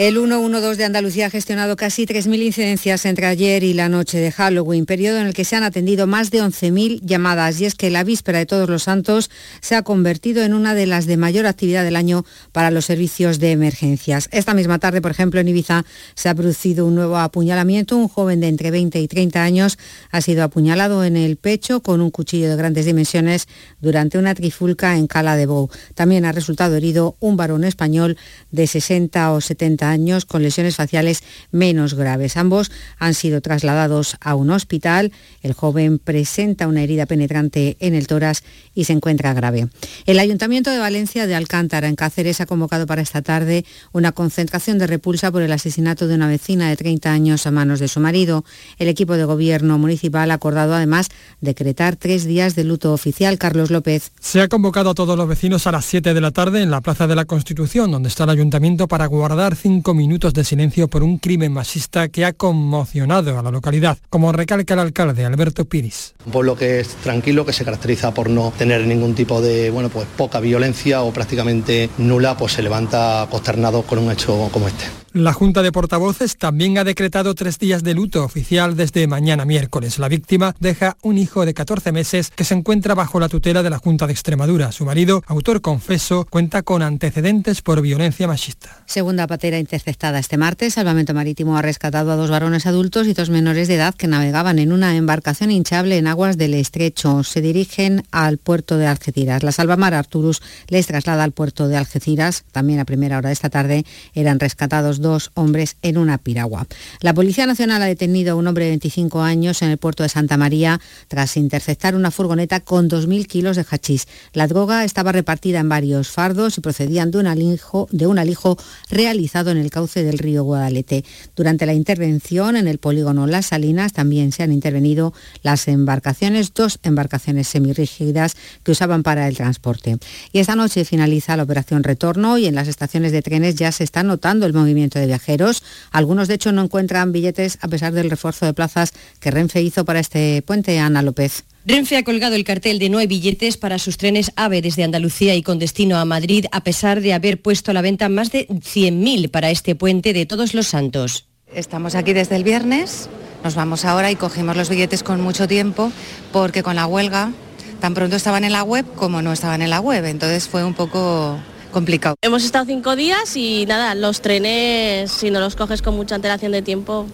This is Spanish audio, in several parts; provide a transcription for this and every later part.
El 112 de Andalucía ha gestionado casi 3.000 incidencias entre ayer y la noche de Halloween, periodo en el que se han atendido más de 11.000 llamadas. Y es que la víspera de Todos los Santos se ha convertido en una de las de mayor actividad del año para los servicios de emergencias. Esta misma tarde, por ejemplo, en Ibiza se ha producido un nuevo apuñalamiento. Un joven de entre 20 y 30 años ha sido apuñalado en el pecho con un cuchillo de grandes dimensiones durante una trifulca en Cala de Bou. También ha resultado herido un varón español de 60 o 70 años con lesiones faciales menos graves. Ambos han sido trasladados a un hospital. El joven presenta una herida penetrante en el tórax y se encuentra grave. El Ayuntamiento de Valencia de Alcántara, en Cáceres, ha convocado para esta tarde una concentración de repulsa por el asesinato de una vecina de 30 años a manos de su marido. El equipo de gobierno municipal ha acordado además decretar tres días de luto oficial. Carlos López. Se ha convocado a todos los vecinos a las 7 de la tarde en la Plaza de la Constitución, donde está el ayuntamiento, para guardar cinco minutos de silencio por un crimen machista que ha conmocionado a la localidad, como recalca el alcalde Alberto Piris. Un pueblo que es tranquilo, que se caracteriza por no tener ningún tipo de, bueno, pues poca violencia o prácticamente nula, pues se levanta consternado con un hecho como este. La Junta de Portavoces también ha decretado tres días de luto oficial desde mañana miércoles. La víctima deja un hijo de 14 meses que se encuentra bajo la tutela de la Junta de Extremadura. Su marido, autor confeso, cuenta con antecedentes por violencia machista. Segunda patera interceptada este martes. Salvamento Marítimo ha rescatado a dos varones adultos y dos menores de edad que navegaban en una embarcación hinchable en aguas del estrecho. Se dirigen al puerto de Algeciras. La Salvamar Arturus les traslada al puerto de Algeciras. También a primera hora de esta tarde eran rescatados dos hombres en una piragua. La Policía Nacional ha detenido a un hombre de 25 años en el puerto de Santa María tras interceptar una furgoneta con 2.000 kilos de hachís. La droga estaba repartida en varios fardos y procedían de un alijo, de un alijo realizado en el cauce del río Guadalete. Durante la intervención en el polígono Las Salinas también se han intervenido las embarcaciones, dos embarcaciones semirrígidas que usaban para el transporte. Y esta noche finaliza la operación Retorno y en las estaciones de trenes ya se está notando el movimiento de viajeros. Algunos, de hecho, no encuentran billetes a pesar del refuerzo de plazas que Renfe hizo para este puente. Ana López. Renfe ha colgado el cartel de no hay billetes para sus trenes AVE desde Andalucía y con destino a Madrid, a pesar de haber puesto a la venta más de 100.000 para este puente de Todos los Santos. Estamos aquí desde el viernes, nos vamos ahora y cogimos los billetes con mucho tiempo porque con la huelga tan pronto estaban en la web como no estaban en la web, entonces fue un poco complicado. Hemos estado cinco días y nada, los trenes, si no los coges con mucha antelación de tiempo,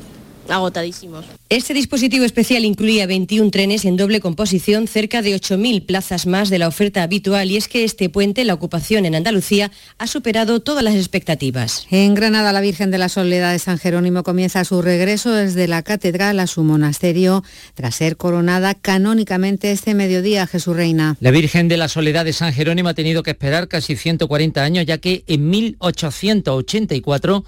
agotadísimos. Este dispositivo especial incluía 21 trenes en doble composición, cerca de 8.000 plazas más de la oferta habitual y es que este puente, la ocupación en Andalucía, ha superado todas las expectativas. En Granada, la Virgen de la Soledad de San Jerónimo comienza su regreso desde la catedral a su monasterio tras ser coronada canónicamente este mediodía, Jesús Reina. La Virgen de la Soledad de San Jerónimo ha tenido que esperar casi 140 años ya que en 1884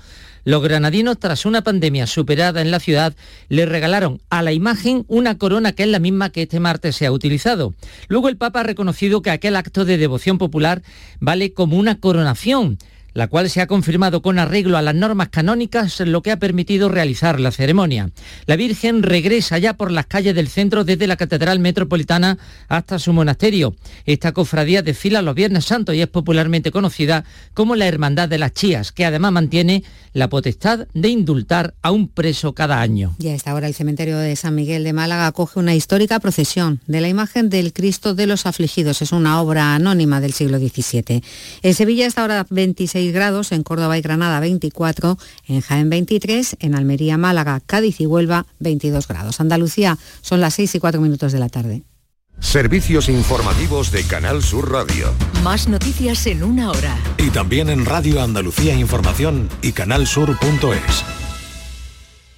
los granadinos, tras una pandemia superada en la ciudad, le regalaron a la imagen una corona que es la misma que este martes se ha utilizado. Luego el Papa ha reconocido que aquel acto de devoción popular vale como una coronación la cual se ha confirmado con arreglo a las normas canónicas, lo que ha permitido realizar la ceremonia. La Virgen regresa ya por las calles del centro desde la Catedral Metropolitana hasta su monasterio. Esta cofradía desfila los Viernes Santos y es popularmente conocida como la Hermandad de las Chías, que además mantiene la potestad de indultar a un preso cada año. Y a esta hora el cementerio de San Miguel de Málaga acoge una histórica procesión de la imagen del Cristo de los Afligidos. Es una obra anónima del siglo XVII. En Sevilla esta hora 26 grados, en Córdoba y Granada 24, en Jaén 23, en Almería, Málaga, Cádiz y Huelva 22 grados. Andalucía son las 6 y 4 minutos de la tarde. Servicios informativos de Canal Sur Radio. Más noticias en una hora. Y también en Radio Andalucía Información y canalsur.es.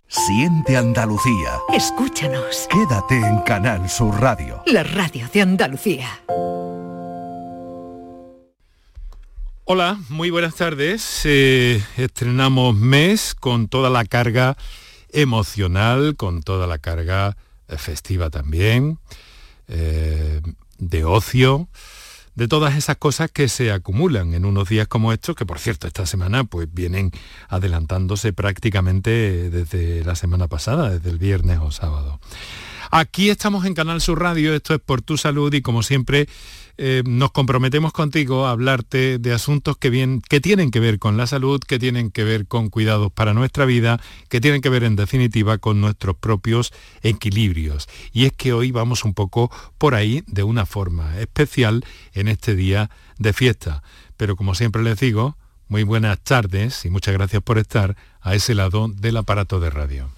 Siente Andalucía. Escúchanos. Quédate en Canal Sur Radio. La radio de Andalucía. Hola, muy buenas tardes. Eh, estrenamos mes con toda la carga emocional, con toda la carga eh, festiva también, eh, de ocio, de todas esas cosas que se acumulan en unos días como estos, que por cierto esta semana pues vienen adelantándose prácticamente desde la semana pasada, desde el viernes o sábado. Aquí estamos en Canal Sur Radio, esto es por tu salud y como siempre eh, nos comprometemos contigo a hablarte de asuntos que, bien, que tienen que ver con la salud, que tienen que ver con cuidados para nuestra vida, que tienen que ver en definitiva con nuestros propios equilibrios. Y es que hoy vamos un poco por ahí de una forma especial en este día de fiesta. Pero como siempre les digo, muy buenas tardes y muchas gracias por estar a ese lado del aparato de radio.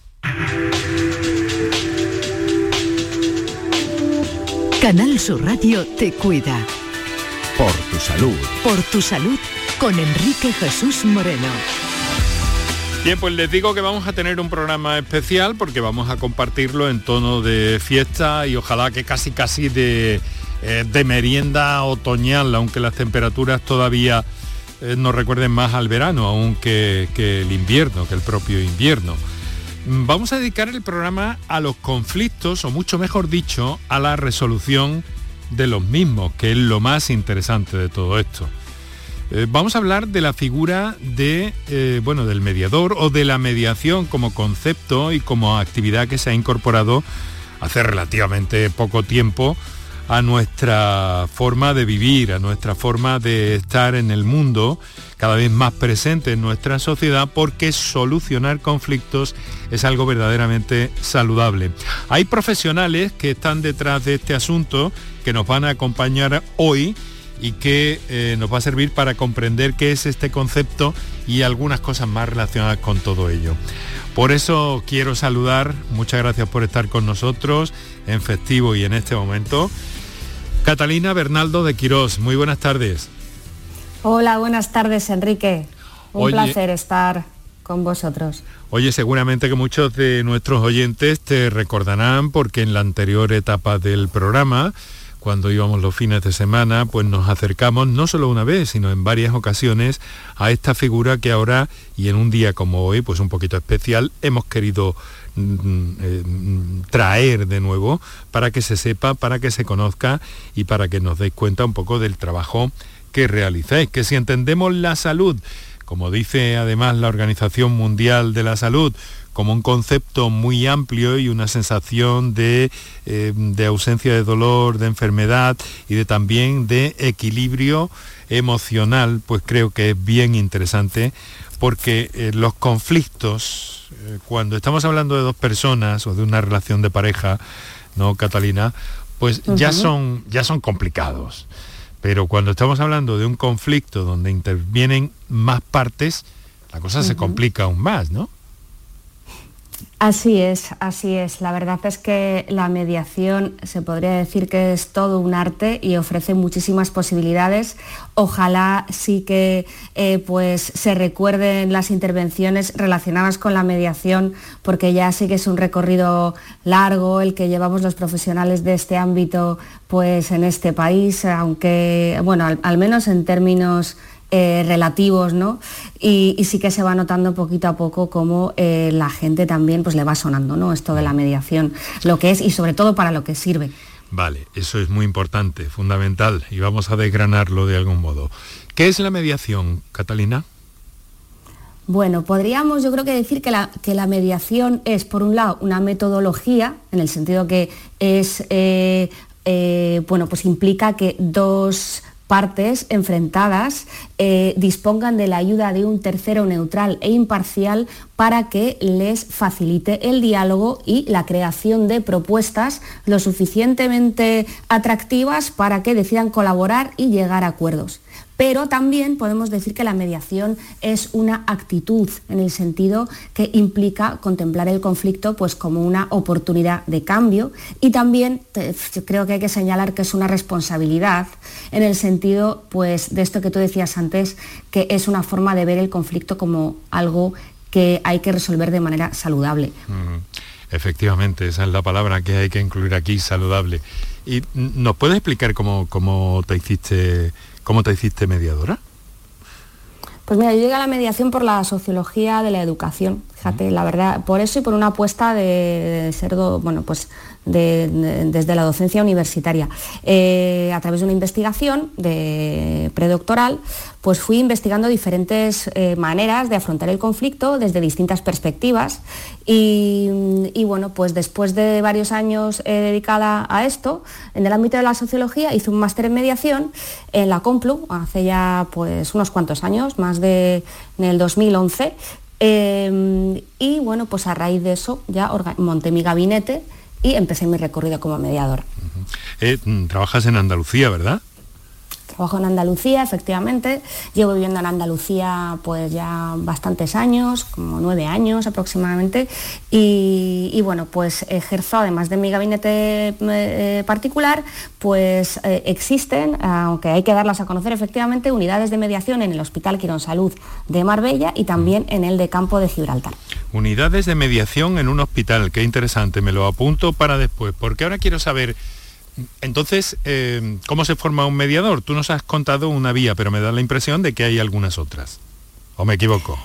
Canal Sur Radio te cuida. Por tu salud. Por tu salud con Enrique Jesús Moreno. Bien, pues les digo que vamos a tener un programa especial porque vamos a compartirlo en tono de fiesta y ojalá que casi casi de, eh, de merienda otoñal, aunque las temperaturas todavía eh, nos recuerden más al verano, aunque que el invierno, que el propio invierno. Vamos a dedicar el programa a los conflictos, o mucho mejor dicho, a la resolución de los mismos, que es lo más interesante de todo esto. Eh, vamos a hablar de la figura de, eh, bueno, del mediador o de la mediación como concepto y como actividad que se ha incorporado hace relativamente poco tiempo a nuestra forma de vivir, a nuestra forma de estar en el mundo, cada vez más presente en nuestra sociedad, porque solucionar conflictos es algo verdaderamente saludable. Hay profesionales que están detrás de este asunto, que nos van a acompañar hoy y que eh, nos va a servir para comprender qué es este concepto y algunas cosas más relacionadas con todo ello. Por eso quiero saludar, muchas gracias por estar con nosotros en festivo y en este momento. Catalina Bernaldo de Quirós, muy buenas tardes. Hola, buenas tardes Enrique. Un placer estar con vosotros. Oye, seguramente que muchos de nuestros oyentes te recordarán porque en la anterior etapa del programa, cuando íbamos los fines de semana, pues nos acercamos no solo una vez, sino en varias ocasiones a esta figura que ahora y en un día como hoy, pues un poquito especial, hemos querido eh, traer de nuevo para que se sepa, para que se conozca y para que nos deis cuenta un poco del trabajo que realizáis. Que si entendemos la salud, como dice además la Organización Mundial de la Salud, como un concepto muy amplio y una sensación de, eh, de, ausencia de dolor, de enfermedad y de también de equilibrio emocional, pues creo que es bien interesante porque eh, los conflictos eh, cuando estamos hablando de dos personas o de una relación de pareja, ¿no, Catalina? Pues ya, son, ya son complicados. Pero cuando estamos hablando de un conflicto donde intervienen más partes, la cosa se complica aún más, ¿no? Así es, así es. La verdad es que la mediación se podría decir que es todo un arte y ofrece muchísimas posibilidades. Ojalá sí que eh, pues se recuerden las intervenciones relacionadas con la mediación, porque ya sí que es un recorrido largo el que llevamos los profesionales de este ámbito pues en este país, aunque bueno, al menos en términos eh, relativos, ¿no? Y, sí que se va notando poquito a poco cómo eh, la gente también pues, le va sonando, ¿no? Esto de la mediación, lo que es y sobre todo para lo que sirve. Vale, eso es muy importante, fundamental, y vamos a desgranarlo de algún modo. ¿Qué es la mediación, Catalina? Bueno, podríamos yo creo que decir que la, que la mediación es, por un lado, una metodología, en el sentido que es, eh, bueno, pues implica que dos partes enfrentadas eh, dispongan de la ayuda de un tercero neutral e imparcial para que les facilite el diálogo y la creación de propuestas lo suficientemente atractivas para que decidan colaborar y llegar a acuerdos pero también podemos decir que la mediación es una actitud en el sentido que implica contemplar el conflicto pues como una oportunidad de cambio y también creo que hay que señalar que es una responsabilidad en el sentido pues de esto que tú decías antes que es una forma de ver el conflicto como algo que hay que resolver de manera saludable. Efectivamente, esa es la palabra que hay que incluir aquí, saludable. ¿Y nos puedes explicar cómo, cómo te hiciste ¿Cómo te hiciste mediadora? Pues mira, yo llegué a la mediación por la sociología de la educación. Fíjate, la verdad, por eso y por una apuesta de, ser, bueno, pues desde la docencia universitaria. Eh, a través de una investigación de predoctoral, pues fui investigando diferentes eh, maneras de afrontar el conflicto desde distintas perspectivas y, bueno, pues después de varios años eh, dedicada a esto, en el ámbito de la sociología hice un máster en mediación en la Complu hace ya pues unos cuantos años, más de en el 2011 y bueno, pues a raíz de eso ya monté mi gabinete y empecé mi recorrido como mediadora. Eh, mm, trabajas en Andalucía, ¿verdad? Trabajo en Andalucía, efectivamente. Llevo viviendo en Andalucía pues ya bastantes años, como nueve años aproximadamente. Y, bueno, pues ejerzo, además de mi gabinete eh, particular, pues eh, existen, aunque hay que darlas a conocer efectivamente, unidades de mediación en el Hospital Quirón Salud de Marbella y también en el de Campo de Gibraltar. Unidades de mediación en un hospital, qué interesante, me lo apunto para después, porque ahora quiero saber entonces, eh, ¿cómo se forma un mediador? Tú nos has contado una vía, pero me da la impresión de que hay algunas otras. ¿O me equivoco?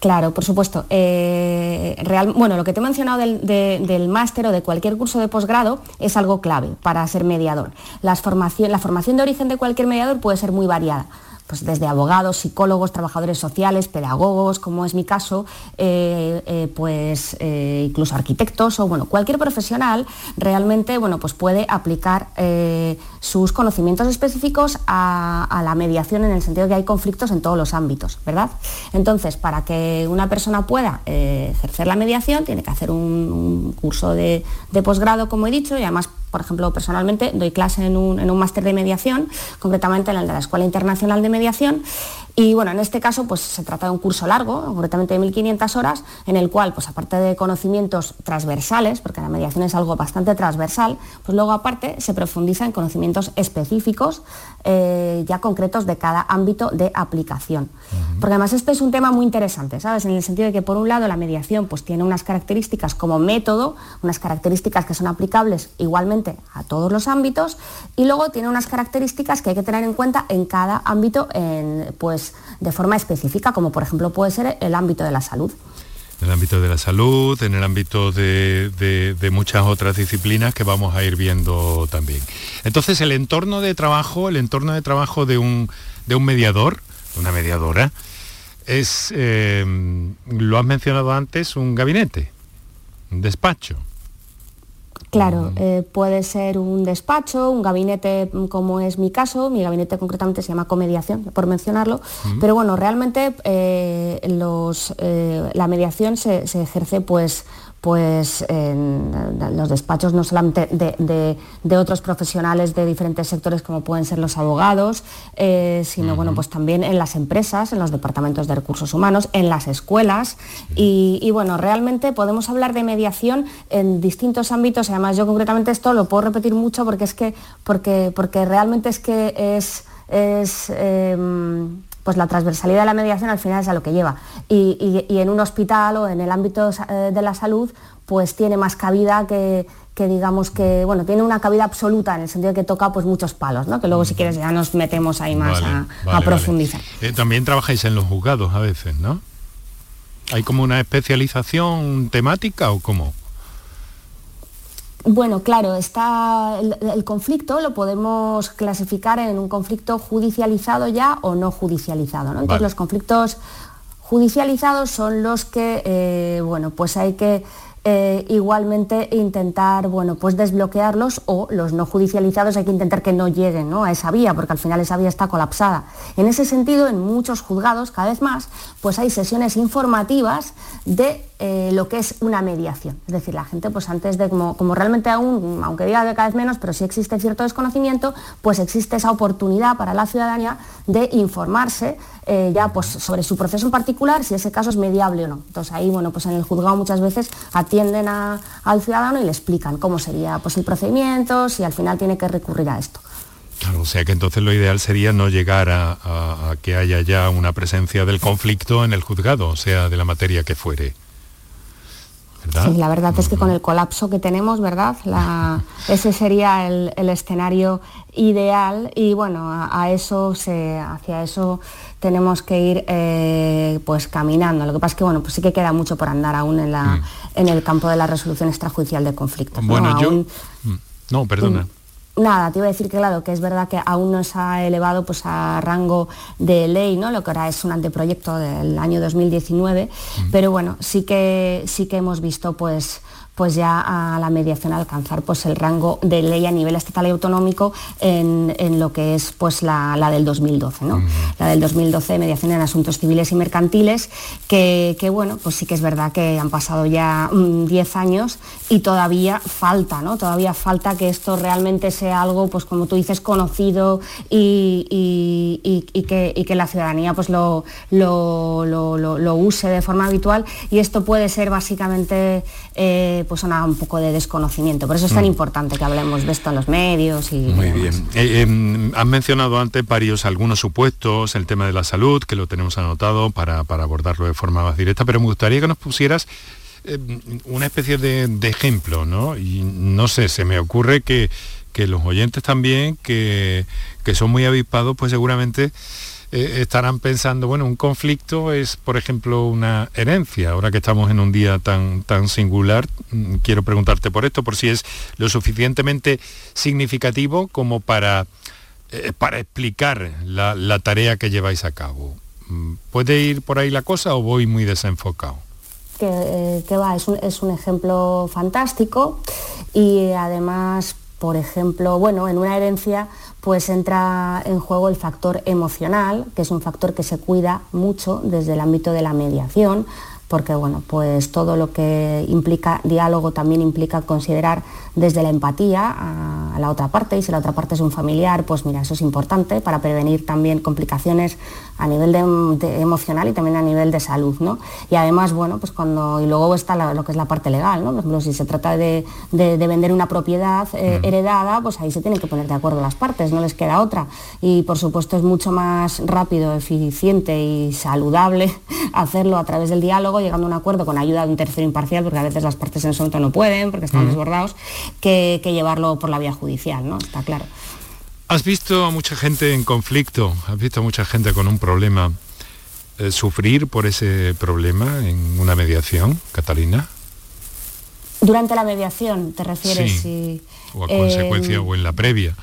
Claro, por supuesto. Eh, bueno, lo que te he mencionado del, máster o de cualquier curso de posgrado es algo clave para ser mediador. la formación de origen de cualquier mediador puede ser muy variada pues desde abogados, psicólogos, trabajadores sociales, pedagogos, como es mi caso, eh, eh, pues eh, incluso arquitectos o bueno, cualquier profesional realmente bueno, pues puede aplicar sus conocimientos específicos a, la mediación en el sentido de que hay conflictos en todos los ámbitos, ¿verdad? Entonces, para que una persona pueda ejercer la mediación, tiene que hacer un, curso de, de posgrado, como he dicho, y además por ejemplo, personalmente doy clase en un, en un máster de mediación, concretamente en el de la Escuela Internacional de Mediación, y bueno, en este caso pues se trata de un curso largo, concretamente de 1.500 horas, en el cual, pues aparte de conocimientos transversales, porque la mediación es algo bastante transversal, pues luego aparte se profundiza en conocimientos específicos, eh, ya concretos de cada ámbito de aplicación. Porque además este es un tema muy interesante, ¿sabes? En el sentido de que por un lado la mediación pues tiene unas características como método, unas características que son aplicables igualmente a todos los ámbitos, y luego tiene unas características que hay que tener en cuenta en cada ámbito, en, pues de forma específica, como por ejemplo puede ser el ámbito de la salud. En el ámbito de la salud, en el ámbito de, muchas otras disciplinas que vamos a ir viendo también. Entonces, el entorno de trabajo, el entorno de trabajo de un, de un mediador, una mediadora, es, eh, lo has mencionado antes, un gabinete, un despacho. Claro, eh, puede ser un despacho, un gabinete mm, como es mi caso, mi gabinete concretamente se llama comediación, por mencionarlo, pero bueno, realmente eh, eh, la mediación se, se ejerce pues pues en los despachos no solamente de, otros profesionales de diferentes sectores como pueden ser los abogados, eh, sino bueno, pues también en las empresas, en los departamentos de recursos humanos, en las escuelas. Y, bueno, realmente podemos hablar de mediación en distintos ámbitos. Además yo concretamente esto lo puedo repetir mucho porque es que, porque, porque realmente es que es, es em, pues la transversalidad de la mediación al final es a lo que lleva. Y, en un hospital o en el ámbito eh, de la salud, pues tiene más cabida que, digamos que, bueno, tiene una cabida absoluta en el sentido de que toca pues muchos palos, ¿no? Que luego si quieres ya nos metemos ahí más a, profundizar. Eh, también trabajáis en los juzgados a veces, ¿no? ¿Hay como una especialización temática o cómo? Bueno, claro, está el, conflicto lo podemos clasificar en un conflicto judicializado ya o no judicializado. ¿no? Entonces los conflictos judicializados son los que, eh, bueno, pues hay que eh, igualmente intentar bueno, pues desbloquearlos o los no judicializados hay que intentar que no lleguen a esa vía, porque al final esa vía está colapsada. En ese sentido, en muchos juzgados, cada vez más, pues hay sesiones informativas de eh, lo que es una mediación. Es decir, la gente, pues antes de, como, como realmente aún, aunque diga que cada vez menos, pero sí existe cierto desconocimiento, pues existe esa oportunidad para la ciudadanía de informarse eh, ya pues sobre su proceso en particular, si ese caso es mediable o no. Entonces ahí, bueno, pues en el juzgado muchas veces atienden al ciudadano y le explican cómo sería pues, el procedimiento, si al final tiene que recurrir a esto. Claro, o sea que entonces lo ideal sería no llegar a que haya ya una presencia del conflicto en el juzgado, o sea, de la materia que fuere. Sí, la verdad es que con el colapso que tenemos, ¿verdad? ese sería el, escenario ideal y bueno, a, eso se, hacia eso tenemos que ir eh, pues caminando. Lo que pasa es que bueno, pues sí que queda mucho por andar aún en, la, mm. en el campo de la resolución extrajudicial de conflictos. Bueno, yo. Mm, no, perdona. Nada, te iba a decir que claro, que es verdad que aún no se ha elevado pues, a rango de ley, ¿no? Lo que ahora es un anteproyecto del año 2019, pero bueno, sí que sí que hemos visto pues pues ya a la mediación alcanzar pues el rango de ley a nivel estatal y autonómico en, lo que es pues la, del 2012, ¿no? La del 2012, mediación en asuntos civiles y mercantiles, que, bueno, pues sí que es verdad que han pasado ya 10 mm, años y todavía falta, ¿no? Todavía falta que esto realmente sea algo, pues como tú dices, conocido y, que, la ciudadanía pues lo, lo, use de forma habitual y esto puede ser básicamente eh, pues un poco de desconocimiento. Por eso es tan mm. importante que hablemos de esto en los medios. Y, Muy bien. Eh, em, han mencionado antes varios, algunos supuestos, el tema de la salud, que lo tenemos anotado para, abordarlo de forma más directa, pero me gustaría que nos pusieras em, una especie de, ejemplo, ¿no? Y no sé, se me ocurre que, que los oyentes también, que, que son muy avispados, pues seguramente eh, estarán pensando, bueno, un conflicto es, por ejemplo, una herencia. Ahora que estamos en un día tan, tan singular, mm, quiero preguntarte por esto, por si es lo suficientemente significativo como para, eh, para explicar la, tarea que lleváis a cabo. Mm, ¿Puede ir por ahí la cosa o voy muy desenfocado? Que, eh, va, es un, es un ejemplo fantástico y además por ejemplo, bueno, en una herencia pues entra en juego el factor emocional, que es un factor que se cuida mucho desde el ámbito de la mediación, porque bueno, pues todo lo que implica diálogo también implica considerar desde la empatía a, la otra parte y si la otra parte es un familiar, pues mira, eso es importante para prevenir también complicaciones a nivel de, emocional y también a nivel de salud, ¿no? Y además, bueno, pues cuando, y luego está lo que es la parte legal, ¿no? Por ejemplo, si se trata de, vender una propiedad eh, heredada, pues ahí se tienen que poner de acuerdo las partes, no les queda otra. Y por supuesto es mucho más rápido, eficiente y saludable hacerlo a través del diálogo, llegando a un acuerdo con ayuda de un tercero imparcial, porque a veces las partes en su no pueden, porque están desbordados, que, llevarlo por la vía judicial, ¿no? Está claro. ¿Has visto a mucha gente en conflicto? ¿Has visto a mucha gente con un problema eh, sufrir por ese problema en una mediación, Catalina? Durante la mediación, ¿te refieres? Sí. o a consecuencia eh, o en la previa.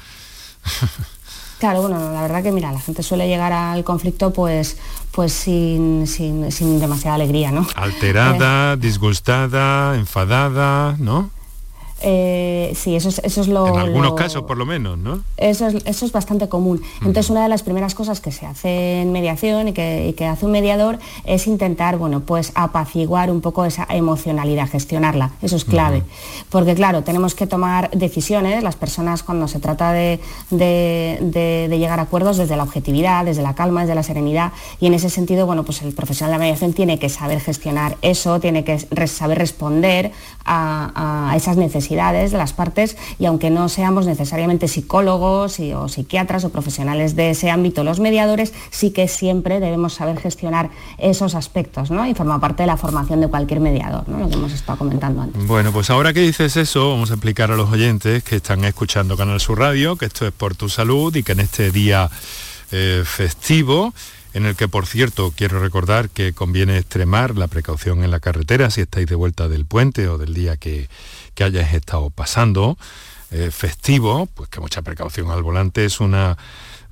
Claro, bueno, la verdad que mira, la gente suele llegar al conflicto pues, pues sin, sin, demasiada alegría, ¿no? Alterada, disgustada, enfadada, ¿no? Eh, sí, eso es, eso es lo... En algunos casos, por lo menos, ¿no? Eso es, eso es bastante común. Entonces, una de las primeras cosas que se hace en mediación y que, hace un mediador es intentar, bueno, pues apaciguar un poco esa emocionalidad, gestionarla. Eso es clave. Porque, claro, tenemos que tomar decisiones, las personas cuando se trata de, llegar a acuerdos desde la objetividad, desde la calma, desde la serenidad. Y en ese sentido, bueno, pues el profesional de la mediación tiene que saber gestionar eso, tiene que saber responder a esas necesidades de las partes y aunque no seamos necesariamente psicólogos o psiquiatras o profesionales de ese ámbito, los mediadores, sí que siempre debemos saber gestionar esos aspectos y forma parte de la formación de cualquier mediador, lo que hemos estado comentando antes. Bueno, pues ahora que dices eso, vamos a explicar a los oyentes que están escuchando Canal Sur Radio, que esto es por tu salud y que en este día eh, festivo en el que por cierto quiero recordar que conviene extremar la precaución en la carretera si estáis de vuelta del puente o del día que, que hayas estado pasando, eh, festivo, pues que mucha precaución al volante es una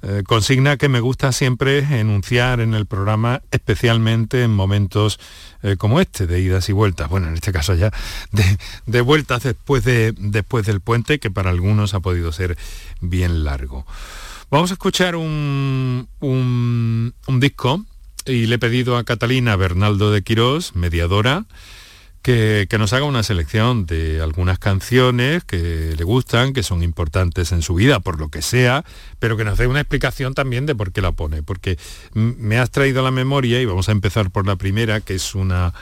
eh, consigna que me gusta siempre enunciar en el programa, especialmente en momentos eh, como este, de idas y vueltas. Bueno, en este caso ya de, vueltas después, de, después del puente, que para algunos ha podido ser bien largo. Vamos a escuchar un, un, un disco y le he pedido a Catalina Bernaldo de Quirós, mediadora, que, nos haga una selección de algunas canciones que le gustan, que son importantes en su vida, por lo que sea, pero que nos dé una explicación también de por qué la pone. Porque me has traído a la memoria, y vamos a empezar por la primera, que es una,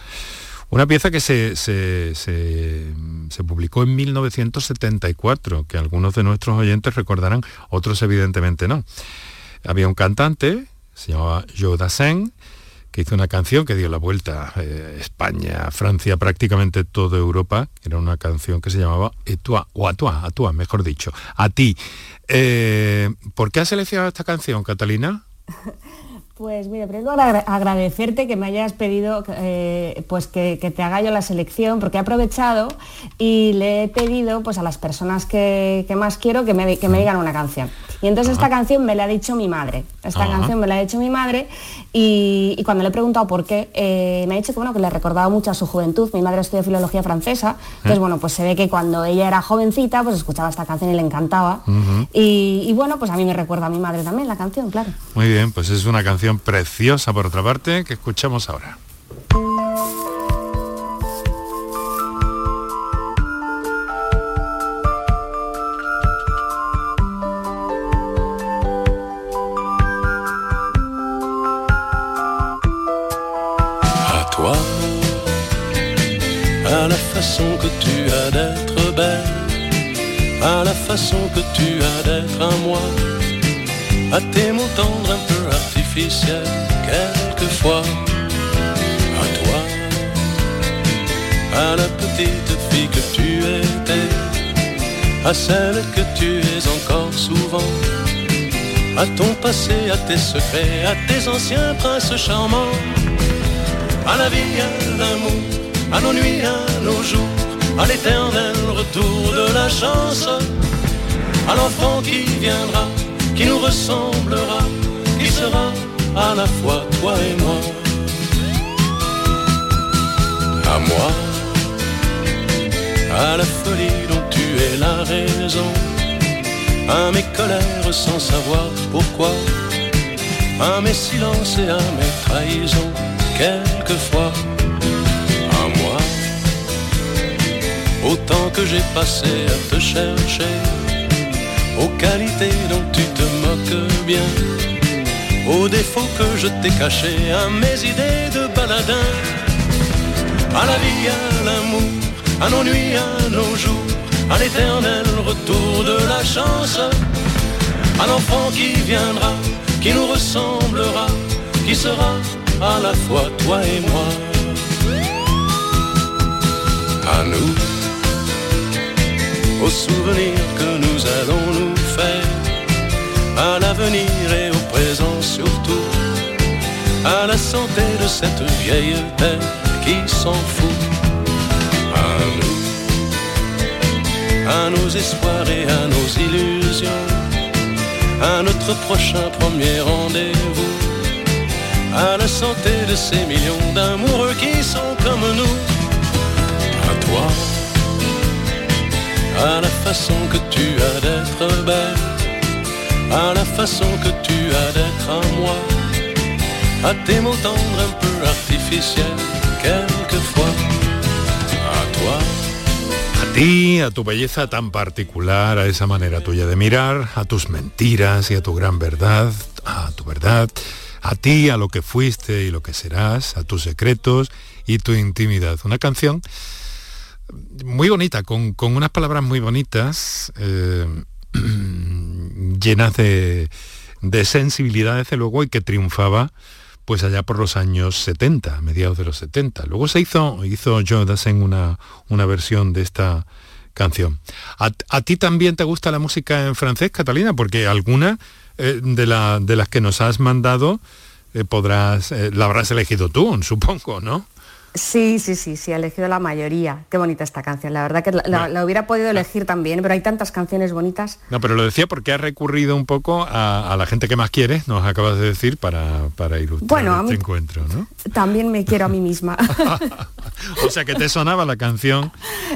una pieza que se, se, se, publicó en 1974, que algunos de nuestros oyentes recordarán, otros evidentemente no. Había un cantante, se llamaba Joe Dassin, que hizo una canción que dio la vuelta a eh, España, Francia, prácticamente toda Europa. Era una canción que se llamaba Etua, o Atua, Atua, mejor dicho, a ti. Eh, ¿Por qué has seleccionado esta canción, Catalina? Pues mira, primero agradecerte que me hayas pedido eh, pues que, te haga yo la selección, porque he aprovechado y le he pedido pues, a las personas que, más quiero que me, que me, digan una canción. Y entonces esta canción me la ha dicho mi madre. Esta canción me la ha dicho mi madre y, cuando le he preguntado por qué, eh, me ha dicho que, bueno, que le recordaba mucho a su juventud. Mi madre estudió filología francesa, entonces bueno, pues se ve que cuando ella era jovencita, pues escuchaba esta canción y le encantaba. y, y bueno, pues a mí me recuerda a mi madre también la canción, claro. Muy bien, pues es una canción preciosa por otra parte que escuchamos ahora. Façon que tu as d'être belle, à la façon que tu as d'être à moi, à tes mots tendres un peu quelquefois. À toi, à la petite fille que tu étais, à celle que tu es encore souvent, à ton passé, à tes secrets, à tes anciens princes charmants, à la vie, à l'amour, à nos nuits, à nos jours, à l'éternel retour de la chance, à l'enfant qui viendra, qui nous ressemblera, qui sera à la fois toi et moi. À moi, à la folie dont tu es la raison, à mes colères sans savoir pourquoi, à mes silences et à mes trahisons, quelquefois. Autant que j'ai passé à te chercher, aux qualités dont tu te moques bien aux défauts que je t'ai cachés, à mes idées de baladin, à la vie, à l'amour, à nos nuits, à nos jours, à l'éternel retour de la chance, à l'enfant qui viendra, qui nous ressemblera, qui sera à la fois toi et moi. À nous, aux souvenirs que nous allons nous faire, à l'avenir et au présent surtout, à la santé de cette vieille terre qui s'en fout. À nous, à nos espoirs et à nos illusions, à notre prochain premier rendez-vous, à la santé de ces millions d'amoureux qui sont comme nous. À toi, la façon que tu as d'être la façon que tu as d'être à moi, tes mots un peu quelquefois, à toi. A ti, a tu belleza tan particular, a esa manera tuya de mirar, a tus mentiras y a tu gran verdad, a tu verdad, a ti, a lo que fuiste y lo que serás, a tus secretos y tu intimidad. Una canción muy bonita, con, con unas palabras muy bonitas. Eh, llenas de, sensibilidad, desde luego, y que triunfaba pues allá por los años 70, mediados de los 70. Luego se hizo, hizo Joe Dassen una, una versión de esta canción. ¿A, ti también te gusta la música en francés, Catalina? Porque alguna eh, de, de, las que nos has mandado eh, podrás, la habrás elegido tú, supongo, ¿no? Sí, sí, sí, sí, he elegido la mayoría. Qué bonita esta canción. La verdad que la, hubiera podido elegir también, pero hay tantas canciones bonitas. No, pero lo decía porque ha recurrido un poco a, la gente que más quiere, nos acabas de decir, para, para ilustrar bueno, este encuentro, ¿no? También me quiero a mí misma. o sea que te sonaba la canción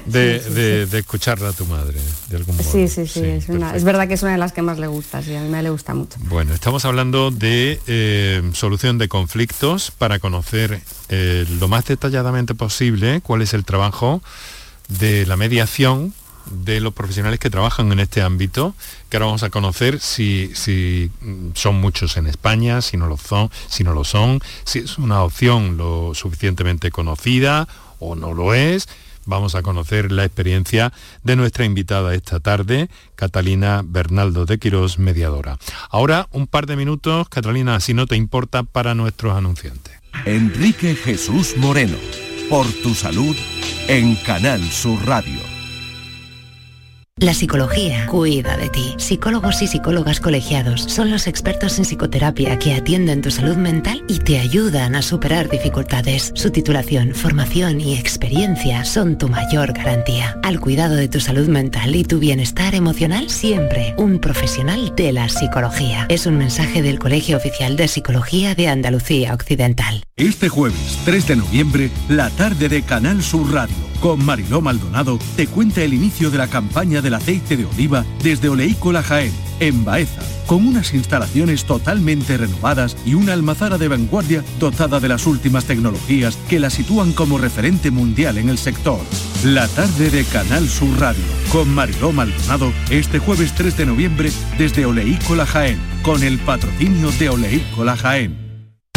de, escucharla a tu madre, de algún modo. Sí, sí, sí, es, verdad que es una de las que más le gusta, sí, a mí me le gusta mucho. Bueno, estamos hablando de eh, solución de conflictos para conocer eh, lo más detalladamente posible cuál es el trabajo de la mediación de los profesionales que trabajan en este ámbito, que ahora vamos a conocer si, si, son muchos en España, si no lo son, si no lo son, si es una opción lo suficientemente conocida o no lo es. Vamos a conocer la experiencia de nuestra invitada esta tarde, Catalina Bernaldo de Quirós, mediadora. Ahora un par de minutos, Catalina, si no te importa, para nuestros anunciantes. Enrique Jesús Moreno, por tu salud en Canal Sur Radio. La psicología cuida de ti. Psicólogos y psicólogas colegiados son los expertos en psicoterapia que atienden tu salud mental y te ayudan a superar dificultades. Su titulación, formación y experiencia son tu mayor garantía. Al cuidado de tu salud mental y tu bienestar emocional, siempre un profesional de la psicología. Es un mensaje del Colegio Oficial de Psicología de Andalucía Occidental. Este jueves 3 de noviembre, la tarde de Canal Sur Radio, con Mariló Maldonado, te cuenta el inicio de la campaña aceite de oliva desde Oleícola Jaén, en Baeza, con unas instalaciones totalmente renovadas y una almazara de vanguardia dotada de las últimas tecnologías que la sitúan como referente mundial en el sector. La tarde de Canal Sur Radio, con Mariló Maldonado, este jueves 3 de noviembre desde Oleícola Jaén, con el patrocinio de Oleícola Jaén.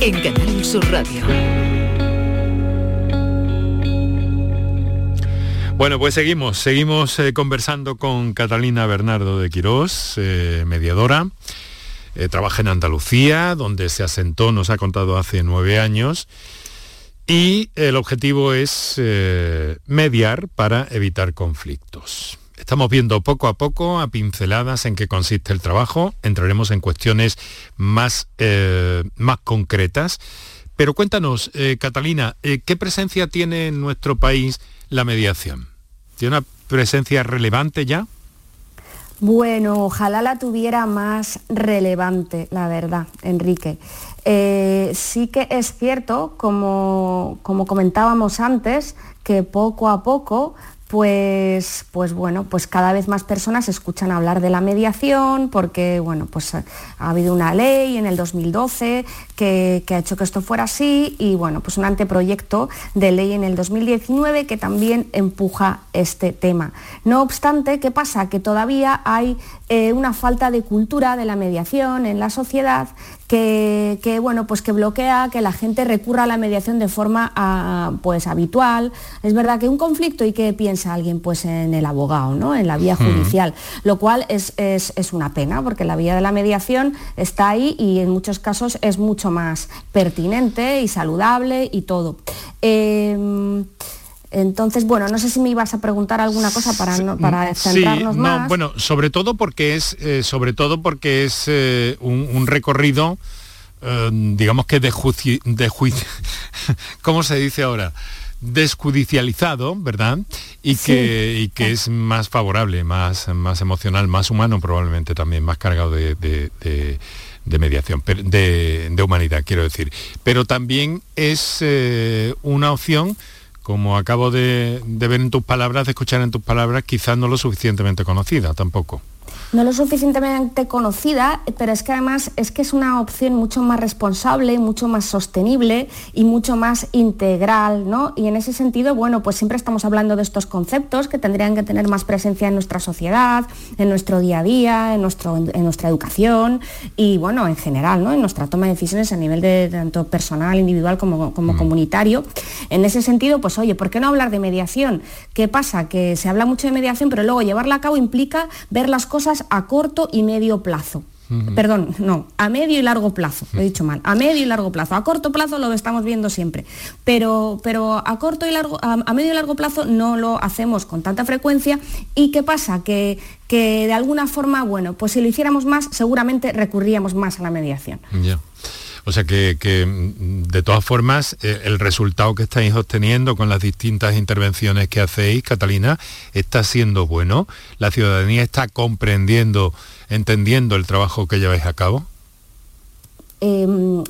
en Canal Sur Radio. Bueno, pues seguimos, seguimos eh, conversando con Catalina Bernardo de Quirós, eh, mediadora. Eh, trabaja en Andalucía, donde se asentó, nos ha contado hace nueve años. Y el objetivo es mediar para evitar conflictos. Estamos viendo poco a poco, a pinceladas, en qué consiste el trabajo. Entraremos en cuestiones más, más concretas. Pero cuéntanos, Catalina, ¿qué presencia tiene en nuestro país la mediación? ¿Tiene una presencia relevante ya? Bueno, ojalá la tuviera más relevante, la verdad, Enrique. Eh, sí que es cierto, como, como comentábamos antes, que poco a poco pues, pues bueno, pues cada vez más personas escuchan hablar de la mediación porque bueno, pues ha habido una ley en el 2012 que, que, ha hecho que esto fuera así y bueno, pues un anteproyecto de ley en el 2019 que también empuja este tema. No obstante, ¿qué pasa? Que todavía hay eh, una falta de cultura de la mediación en la sociedad que, bueno, pues que bloquea que la gente recurra a la mediación de forma ah, pues habitual. Es verdad que un conflicto y que piensa alguien pues en el abogado, ¿no? en la vía judicial, lo cual es, una pena porque la vía de la mediación está ahí y en muchos casos es mucho más pertinente y saludable y todo. Em, entonces, bueno, no sé si me ibas a preguntar alguna cosa para, no, para centrarnos sí, no, Bueno, sobre todo porque es, eh, sobre todo porque es eh, un, recorrido, eh, digamos que de juicio, de juicio ¿cómo se dice ahora? desjudicializado, ¿verdad? Y que, que es más favorable, más, más emocional, más humano probablemente también, más cargado de, de, mediación, de, de, humanidad, quiero decir. Pero también es una opción como acabo de, ver en tus palabras, de escuchar en tus palabras, quizás no lo suficientemente conocida tampoco no lo suficientemente conocida, pero es que además es que es una opción mucho más responsable, mucho más sostenible y mucho más integral, ¿no? Y en ese sentido, bueno, pues siempre estamos hablando de estos conceptos que tendrían que tener más presencia en nuestra sociedad, en nuestro día a día, en, nuestro, en nuestra educación y, bueno, en general, ¿no? En nuestra toma de decisiones a nivel de tanto personal, individual como, como comunitario. En ese sentido, pues oye, ¿por qué no hablar de mediación? ¿Qué pasa? Que se habla mucho de mediación, pero luego llevarla a cabo implica ver las cosas a corto y medio plazo. Perdón, no, a medio y largo plazo, lo he dicho mal, a medio y largo plazo. A corto plazo lo estamos viendo siempre, pero, pero a corto y largo, a, medio y largo plazo no lo hacemos con tanta frecuencia. ¿Y qué pasa? Que, que de alguna forma, bueno, pues si lo hiciéramos más, seguramente recurríamos más a la mediación. O sea que, que, mm, de todas formas eh, el resultado que estáis obteniendo con las distintas intervenciones que hacéis, Catalina, está siendo bueno. La ciudadanía está comprendiendo, entendiendo el trabajo que lleváis a cabo. Eh,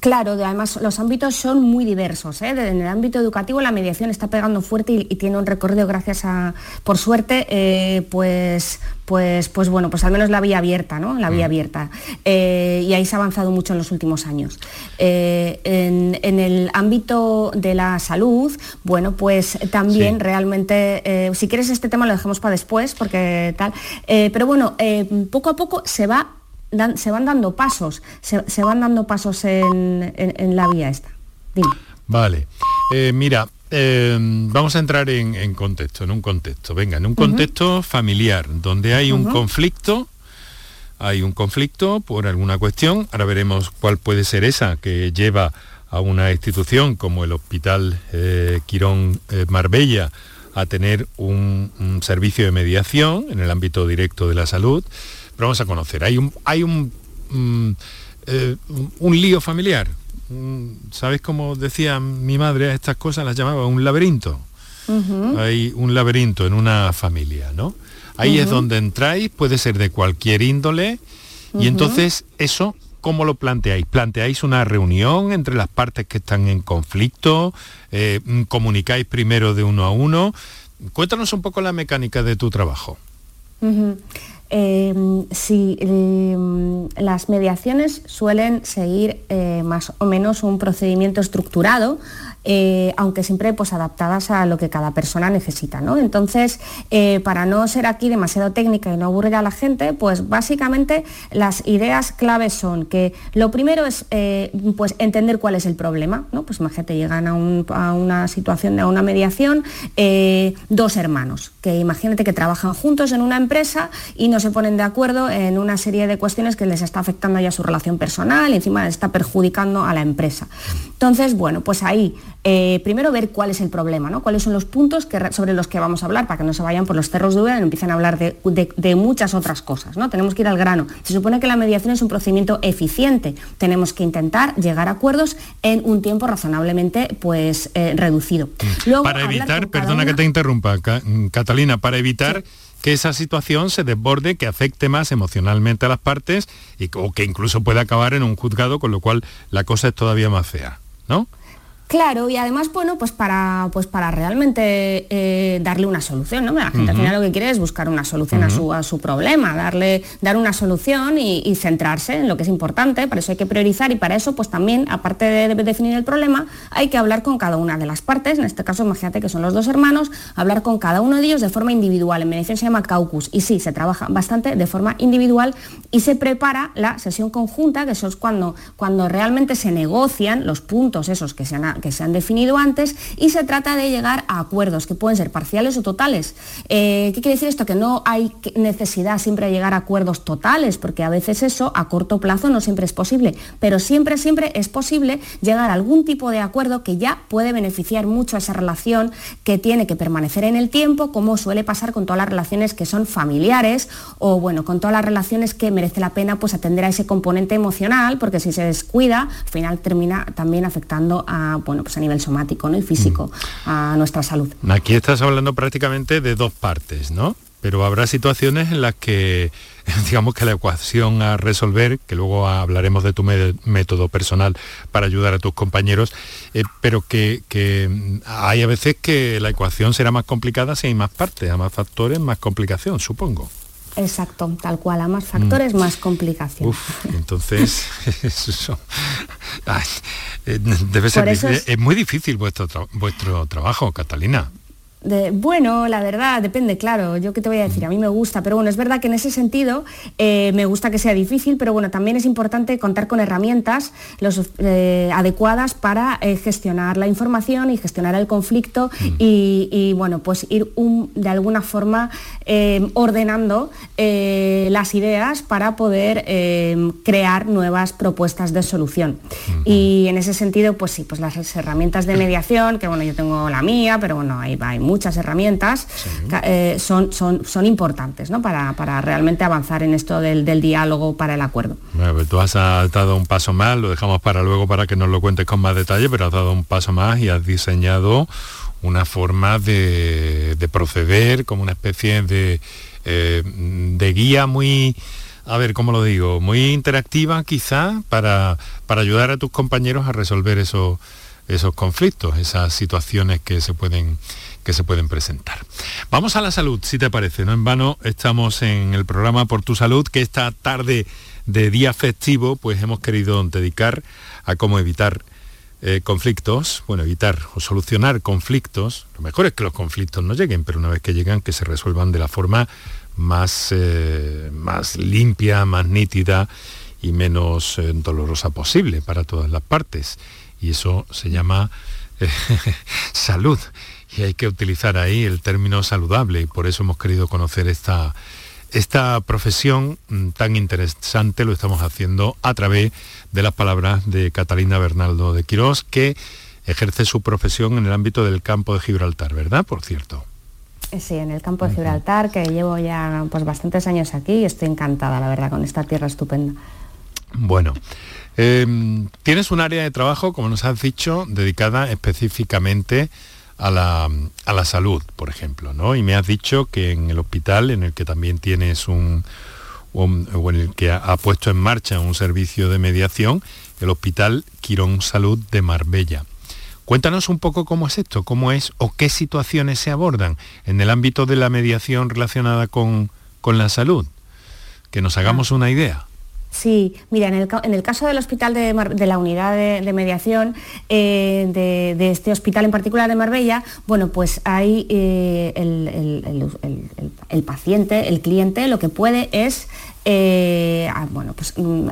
claro, además los ámbitos son muy diversos. ¿eh? En el ámbito educativo la mediación está pegando fuerte y, y tiene un recorrido gracias a, por suerte, eh, pues, pues, pues bueno, pues al menos la vía abierta, ¿no? La vía abierta. Eh, y ahí se ha avanzado mucho en los últimos años. En, en, el ámbito de la salud, bueno, pues también sí. realmente, si quieres este tema lo dejamos para después, porque tal. pero bueno, poco a poco se va Dan, se van dando pasos, se, se van dando pasos en, en, en, la vía esta. Dime. Vale. Eh, mira, eh, vamos a entrar en, en, contexto, en un contexto. Venga, en un contexto uh -huh. familiar, donde hay un uh -huh. conflicto, hay un conflicto por alguna cuestión. Ahora veremos cuál puede ser esa que lleva a una institución como el Hospital eh, Quirón Marbella a tener un, un servicio de mediación en el ámbito directo de la salud pero vamos a conocer. Hay un, hay un, um, eh, un lío familiar. ¿Sabes cómo decía mi madre a estas cosas? Las llamaba un laberinto. Uh -huh. Hay un laberinto en una familia, ¿no? Ahí uh -huh. es donde entráis, puede ser de cualquier índole, uh -huh. y entonces eso, ¿cómo lo planteáis? ¿Planteáis una reunión entre las partes que están en conflicto? Eh, ¿Comunicáis primero de uno a uno? Cuéntanos un poco la mecánica de tu trabajo. Eh, sí, eh, las mediaciones suelen seguir eh, más o menos un procedimiento estructurado, eh, aunque siempre pues, adaptadas a lo que cada persona necesita. ¿no? Entonces, eh, para no ser aquí demasiado técnica y no aburrir a la gente, pues básicamente las ideas claves son que lo primero es eh, pues, entender cuál es el problema. ¿no? Pues imagínate, llegan a, a una situación, a una mediación, dos hermanos, que imagínate que trabajan juntos en una empresa y no se ponen de acuerdo en una serie de cuestiones que les está afectando ya su relación personal y encima les está perjudicando a la empresa. Entonces, bueno, pues ahí eh, primero ver cuál es el problema, ¿no? cuáles son los puntos que, sobre los que vamos a hablar para que no se vayan por los cerros de duda y empiecen a hablar de, de, de, muchas otras cosas. ¿no? Tenemos que ir al grano. Se supone que la mediación es un procedimiento eficiente. Tenemos que intentar llegar a acuerdos en un tiempo razonablemente pues, eh, reducido. Luego, para evitar, perdona una... que te interrumpa, Catalina, para evitar... Sí que esa situación se desborde, que afecte más emocionalmente a las partes y, o que incluso pueda acabar en un juzgado, con lo cual la cosa es todavía más fea, ¿no? Claro, y además, bueno, pues para, pues para realmente eh, darle una solución, ¿no? La gente uh -huh. al final lo que quiere es buscar una solución uh -huh. a, su, a, su, problema, darle, dar una solución y, y, centrarse en lo que es importante, para eso hay que priorizar y para eso, pues también, aparte de, de, definir el problema, hay que hablar con cada una de las partes, en este caso, imagínate que son los dos hermanos, hablar con cada uno de ellos de forma individual, en mediación se llama caucus, y sí, se trabaja bastante de forma individual y se prepara la sesión conjunta, que eso es cuando, cuando realmente se negocian los puntos esos que se han que se han definido antes y se trata de llegar a acuerdos que pueden ser parciales o totales. Eh, ¿Qué quiere decir esto? Que no hay necesidad siempre de llegar a acuerdos totales, porque a veces eso a corto plazo no siempre es posible, pero siempre, siempre es posible llegar a algún tipo de acuerdo que ya puede beneficiar mucho a esa relación que tiene que permanecer en el tiempo, como suele pasar con todas las relaciones que son familiares o bueno, con todas las relaciones que merece la pena pues atender a ese componente emocional, porque si se descuida, al final termina también afectando a bueno, pues a nivel somático ¿no? y físico mm. a nuestra salud. Aquí estás hablando prácticamente de dos partes, ¿no? Pero habrá situaciones en las que, digamos que la ecuación a resolver, que luego hablaremos de tu método personal para ayudar a tus compañeros, eh, pero que, que, hay a veces que la ecuación será más complicada si hay más partes, a más factores, más complicación, supongo. Exacto, tal cual, a más factores, mm. más complicación. Uf, entonces, eso, ay, eh, debe ser, es... es... muy difícil vuestro, tra vuestro trabajo, Catalina. De, bueno, la verdad, depende, claro, yo qué te voy a decir, a mí me gusta, pero bueno, es verdad que en ese sentido eh, me gusta que sea difícil, pero bueno, también es importante contar con herramientas los, eh, adecuadas para eh, gestionar la información y gestionar el conflicto mm. y, y, bueno, pues ir un, de alguna forma ordenando las ideas para poder crear nuevas propuestas de solución. Mm. Y en ese sentido, pues sí, pues las herramientas de mediación, que bueno, yo tengo la mía, pero bueno, ahí va, hay muchas herramientas, eh, son, son, son importantes ¿no? para, para realmente avanzar en esto del, del diálogo para el acuerdo. Bueno, pues tú has dado un paso más, lo dejamos para luego para que nos lo cuentes con más detalle, pero has dado un paso más y has diseñado una forma de, de proceder como una especie de, eh, de guía muy a ver, ¿cómo lo digo? Muy interactiva quizá para, para ayudar a tus compañeros a resolver esos, esos conflictos, esas situaciones que se pueden que se pueden presentar. Vamos a la salud, si te parece, no en vano estamos en el programa Por tu Salud, que esta tarde de día festivo, pues hemos querido dedicar a cómo evitar eh, conflictos, bueno, evitar o solucionar conflictos. Lo mejor es que los conflictos no lleguen, pero una vez que llegan, que se resuelvan de la forma más, eh, más limpia, más nítida y menos eh, dolorosa posible para todas las partes. Y eso se llama salud. Y hay que utilizar ahí el término saludable y por eso hemos querido conocer esta, esta profesión mm, tan interesante, lo estamos haciendo a través de las palabras de Catalina Bernaldo de Quirós, que ejerce su profesión en el ámbito del campo de Gibraltar, ¿verdad? Por cierto. Sí, en el campo de Gibraltar, que llevo ya pues, bastantes años aquí y estoy encantada, la verdad, con esta tierra estupenda. Bueno, em, tienes un área de trabajo, como nos has dicho, dedicada específicamente a la, a la, salud, por ejemplo, ¿no? Y me has dicho que en el hospital, en el que también tienes un, un o en el que ha, ha puesto en marcha un servicio de mediación, el Hospital Quirón Salud de Marbella. Cuéntanos un poco cómo es esto, cómo es o qué situaciones se abordan en el ámbito de la mediación relacionada con, con la salud. Que nos hagamos una idea. Sí, mira, en el, en el, caso del hospital de, de la unidad de, de mediación, eh, de, de, este hospital en particular de Marbella, bueno, pues hay eh, el, el, el, paciente, el cliente, lo que puede es eh, bueno, pues, mm,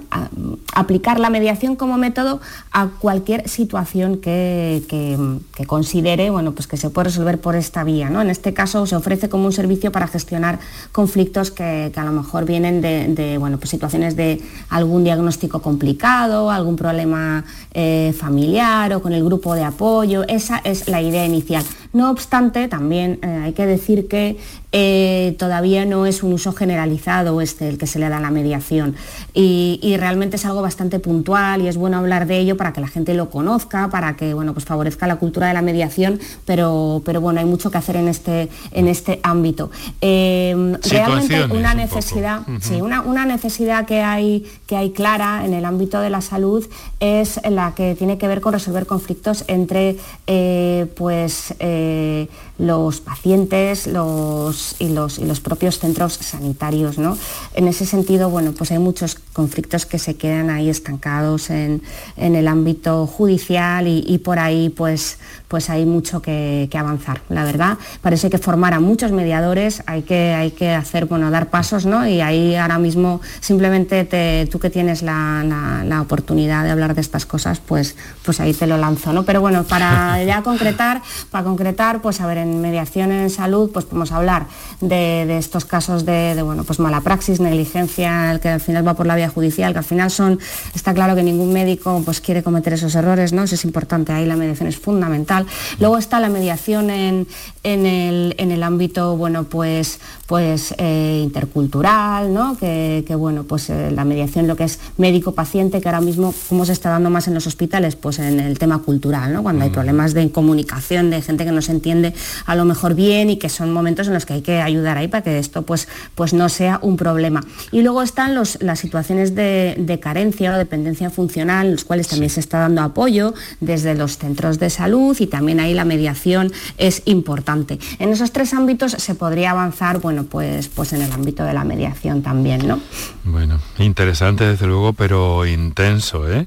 aplicar la mediación como método a cualquier situación que, que, que, considere bueno, pues que se puede resolver por esta vía. ¿no? En este caso se ofrece como un servicio para gestionar conflictos que, a lo mejor vienen de, de bueno, pues situaciones de algún diagnóstico complicado, algún problema eh, familiar o con el grupo de apoyo. Esa es la idea inicial. No obstante, también eh, hay que decir que eh, todavía no es un uso generalizado este el que se le da a la mediación y, y, realmente es algo bastante puntual y es bueno hablar de ello para que la gente lo conozca, para que bueno, pues favorezca la cultura de la mediación, pero, pero bueno, hay mucho que hacer en este, en este ámbito. Eh, realmente una necesidad, un uh -huh. sí, una, una, necesidad que hay, que hay clara en el ámbito de la salud es la que tiene que ver con resolver conflictos entre eh, pues, eh, los pacientes los, y, los, y, los, propios centros sanitarios. ¿no? En ese sentido, bueno, pues hay muchos conflictos que se quedan ahí estancados en, en el ámbito judicial y, y, por ahí pues, pues hay mucho que, que, avanzar, la verdad. Parece que formar a muchos mediadores, hay que, hay que hacer, bueno, dar pasos, ¿no? Y ahí ahora mismo simplemente te, tú que tienes la, la, la, oportunidad de hablar de estas cosas, pues, pues ahí te lo lanzo, ¿no? Pero bueno, para ya concretar, para concretar, pues a ver, en mediación en salud, pues podemos hablar de, de estos casos de, de, bueno, pues mala praxis, negligencia, el que al final va por la vía judicial, que al final son, está claro que ningún médico pues quiere cometer esos errores, ¿no? Eso es importante, ahí la mediación es fundamental. Luego está la mediación en, en, el, en el ámbito, bueno, pues, pues eh, intercultural, ¿no? Que, que bueno, pues eh, la mediación lo que es médico-paciente, que ahora mismo, ¿cómo se está dando más en los hospitales? Pues en el tema cultural, ¿no? Cuando hay problemas de comunicación, de gente que no se entiende a lo mejor bien y que son momentos en los que hay que ayudar ahí para que esto pues, pues no sea un problema. Y luego están los, las situaciones de, de, carencia o dependencia funcional, en los cuales también se está dando apoyo desde los centros de salud y también ahí la mediación es importante. En esos tres ámbitos se podría avanzar, bueno, pues, pues en el ámbito de la mediación también, ¿no? Bueno, interesante desde luego, pero intenso, ¿eh?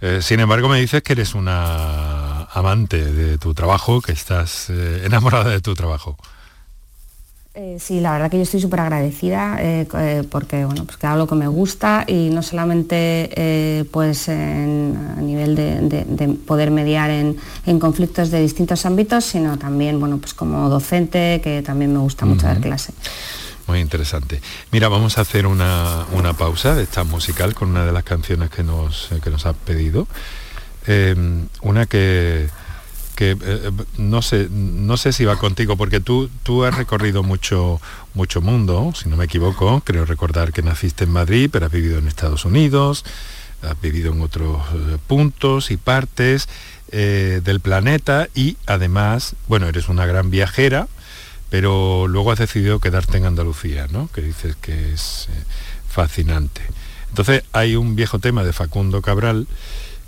Eh, sin embargo, me dices que eres una amante de tu trabajo, que estás eh, enamorada de tu trabajo. Eh, sí, la verdad que yo estoy súper agradecida eh, eh, porque bueno, pues que hago lo que me gusta y no solamente pues en, a nivel de, de, de poder mediar en, en, conflictos de distintos ámbitos, sino también bueno, pues como docente, que también me gusta mucho uh -huh. dar clase. Muy interesante. Mira, vamos a hacer una, una, pausa de esta musical con una de las canciones que nos, que nos has pedido. una que que eh, eh, no sé, no sé si va contigo, porque tú, tú has recorrido mucho, mucho mundo, si no me equivoco. Creo recordar que naciste en Madrid, pero has vivido en Estados Unidos, has vivido en otros eh, puntos y partes del planeta y además, bueno, eres una gran viajera, pero luego has decidido quedarte en Andalucía, ¿no? Que dices que es fascinante. Entonces hay un viejo tema de Facundo Cabral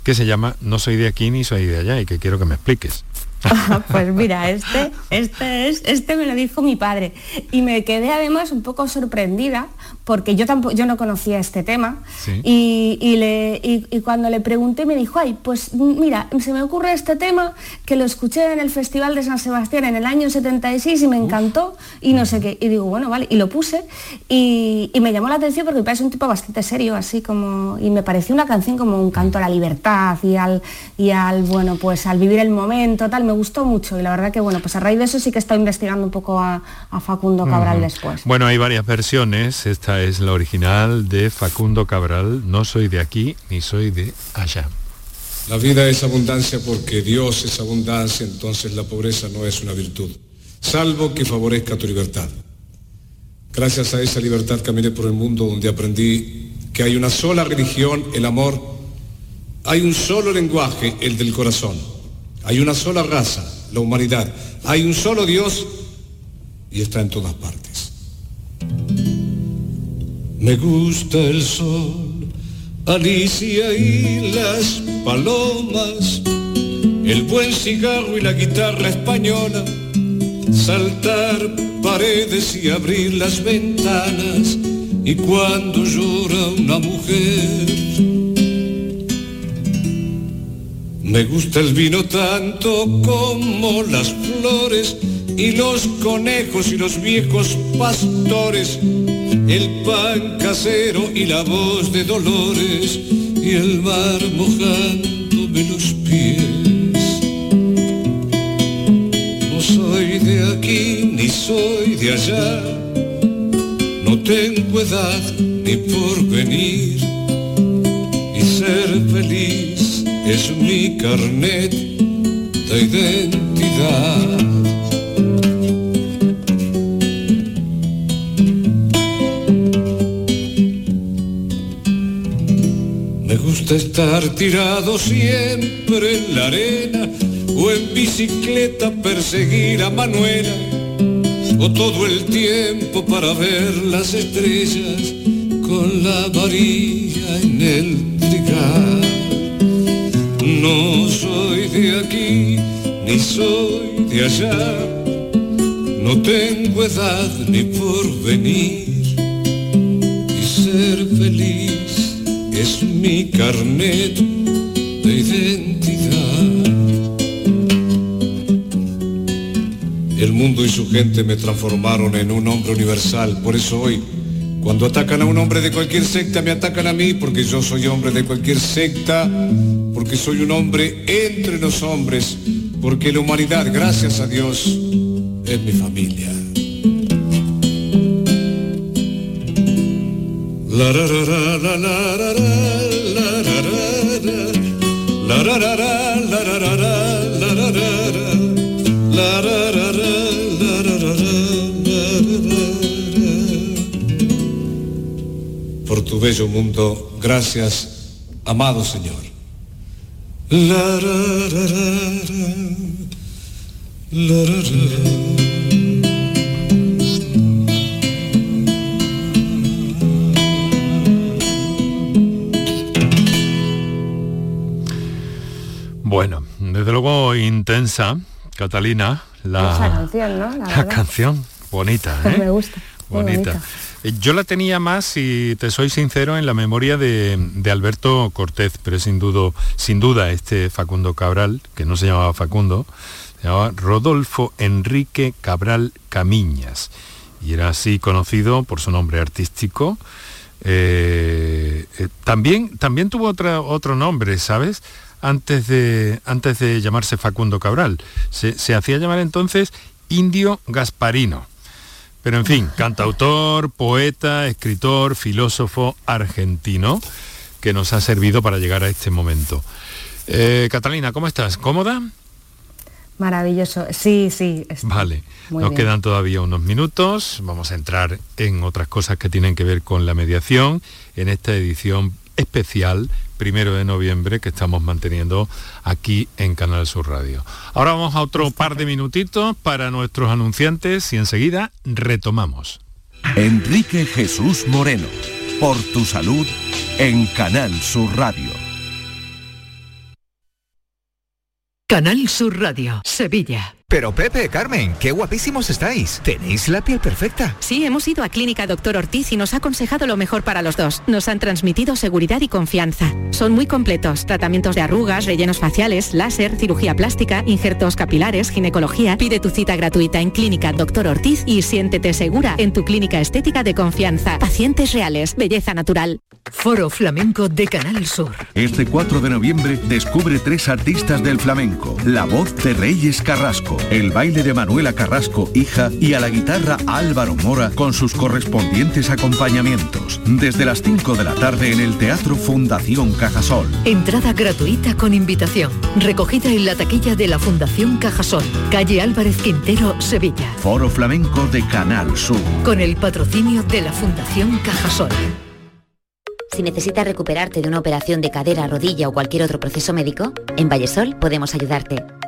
que se llama No soy de aquí ni soy de allá y que quiero que me expliques. pues mira, este, este, es, este me lo dijo mi padre. Y me quedé además un poco sorprendida porque yo tampoco yo no conocía este tema. Y, le, y, cuando le pregunté me dijo, ay, pues mira, se me ocurre este tema que lo escuché en el Festival de San Sebastián en el año 76 y me encantó y no sé qué. Y digo, bueno, vale, y lo puse. Y, me llamó la atención porque me parece un tipo bastante serio, así como, y me pareció una canción como un canto a la libertad y al, y al bueno, pues al vivir el momento, tal, me gustó mucho y la verdad que bueno, pues a raíz de eso sí que estoy investigando un poco a, Facundo Cabral después. Bueno, hay varias versiones, esta es la original de Facundo Cabral, no soy de aquí ni soy de allá. La vida es abundancia porque Dios es abundancia, entonces la pobreza no es una virtud, salvo que favorezca tu libertad. Gracias a esa libertad caminé por el mundo donde aprendí que hay una sola religión, el amor, hay un solo lenguaje, el del corazón hay una sola raza, la humanidad. Hay un solo Dios y está en todas partes. Me gusta el sol, Alicia y las palomas, el buen cigarro y la guitarra española, saltar paredes y abrir las ventanas y cuando llora una mujer me gusta el vino tanto como las flores y los conejos y los viejos pastores, el pan casero y la voz de Dolores y el mar mojándome los pies. No soy de aquí ni soy de allá, no tengo edad ni por venir y ser feliz es mi carnet de identidad. Me gusta estar tirado siempre en la arena o en bicicleta perseguir a Manuela o todo el tiempo para ver las estrellas con la varilla en el. No soy de aquí, ni soy de allá, no tengo edad ni por venir. Y ser feliz es mi carnet de identidad. El mundo y su gente me transformaron en un hombre universal, por eso hoy cuando atacan a un hombre de cualquier secta, me atacan a mí porque yo soy hombre de cualquier secta, porque soy un hombre entre los hombres, porque la humanidad, gracias a Dios, es mi familia. tu bello mundo. Gracias, amado Señor. Bueno, desde luego intensa, Catalina, la, canción, ¿no? La, canción, bonita, ¿eh? Me gusta. bonita. Yo la tenía más, si te soy sincero, en la memoria de, Alberto Cortés, pero sin, duda, sin duda este Facundo Cabral, que no se llamaba Facundo, se llamaba Rodolfo Enrique Cabral Camiñas, y era así conocido por su nombre artístico. Eh, eh, también, también tuvo otro nombre, ¿sabes? Antes de, antes de llamarse Facundo Cabral. se hacía llamar entonces Indio Gasparino pero en fin, cantautor, poeta, escritor, filósofo argentino que nos ha servido para llegar a este momento. Eh, Catalina, ¿cómo estás? ¿Cómoda? Maravilloso. Sí, sí. Vale, muy nos bien. quedan todavía unos minutos. Vamos a entrar en otras cosas que tienen que ver con la mediación en esta edición especial, primero de noviembre, que estamos manteniendo aquí en Canal Sur Radio. Ahora vamos a otro par de minutitos para nuestros anunciantes y enseguida retomamos. Enrique Jesús Moreno, por tu salud, en Canal Sur Radio. Canal Sur Radio, Sevilla. Pero Pepe, Carmen, qué guapísimos estáis. Tenéis la piel perfecta. Sí, hemos ido a Clínica Doctor Ortiz y nos ha aconsejado lo mejor para los dos. Nos han transmitido seguridad y confianza. Son muy completos. Tratamientos de arrugas, rellenos faciales, láser, cirugía plástica, injertos capilares, ginecología. Pide tu cita gratuita en Clínica Doctor Ortiz y siéntete segura en tu clínica estética de confianza. Pacientes reales, belleza natural. Foro Flamenco de Canal Sur. Este 4 de noviembre descubre tres artistas del flamenco. La voz de Reyes Carrasco, el baile de Manuela Carrasco, hija, y a la guitarra Álvaro Mora con sus correspondientes acompañamientos. Desde las 5 de la tarde en el Teatro Fundación Cajasol. Entrada gratuita con invitación. Recogida en la taquilla de la Fundación Cajasol. Calle Álvarez Quintero, Sevilla. Foro Flamenco de Canal Sur. Con el patrocinio de la Fundación Cajasol. Si necesitas recuperarte de una operación de cadera, rodilla o cualquier otro proceso médico, en Vallesol podemos ayudarte.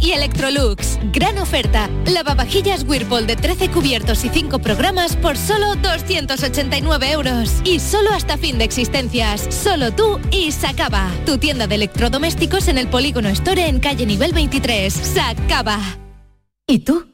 y Electrolux. Gran oferta. Lavavajillas Whirlpool de 13 cubiertos y 5 programas por solo 289 euros. Y solo hasta fin de existencias. Solo tú y Sacaba. Tu tienda de electrodomésticos en el Polígono Store en calle nivel 23. Sacaba. ¿Y tú?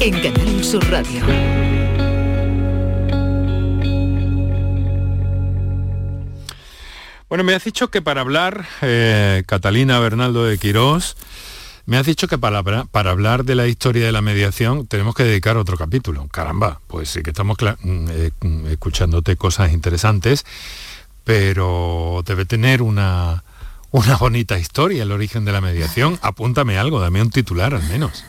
en Canal Sur Radio. Bueno, me has dicho que para hablar, eh, Catalina Bernaldo de Quirós, me has dicho que para, para hablar de la historia de la mediación tenemos que dedicar otro capítulo. Caramba, pues sí que estamos mm, eh, mm, escuchándote cosas interesantes, pero debe tener una, una bonita historia el origen de la mediación. Apúntame algo, dame un titular al menos.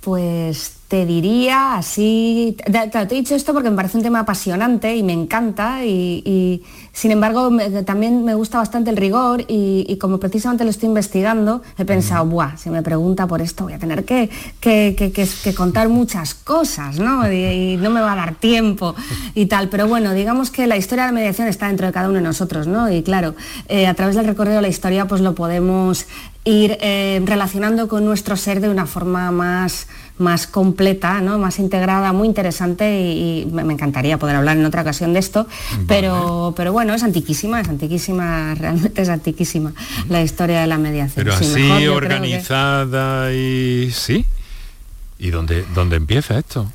Pues te diría así, te, te- he dicho esto porque me parece un tema apasionante y me encanta y, y, sin embargo me- también me gusta bastante el rigor y, y como precisamente lo estoy investigando he pensado, buah, si me pregunta por esto voy a tener que, que- que- que- que contar muchas cosas, ¿no? Y, y no me va a dar tiempo y tal, pero bueno, digamos que la historia de la mediación está dentro de cada uno de nosotros, ¿no? Y claro, eh, a través del recorrido de la historia pues lo podemos ir eh, relacionando con nuestro ser de una forma más, más completa, ¿no? más integrada, muy interesante y, y me encantaría poder hablar en otra ocasión de esto, pero, pero bueno, es antiquísima, es antiquísima, realmente es antiquísima la historia de la mediación. Pero Sí, así mejor que- organizada y sí. ¿Y dónde, dónde empieza esto?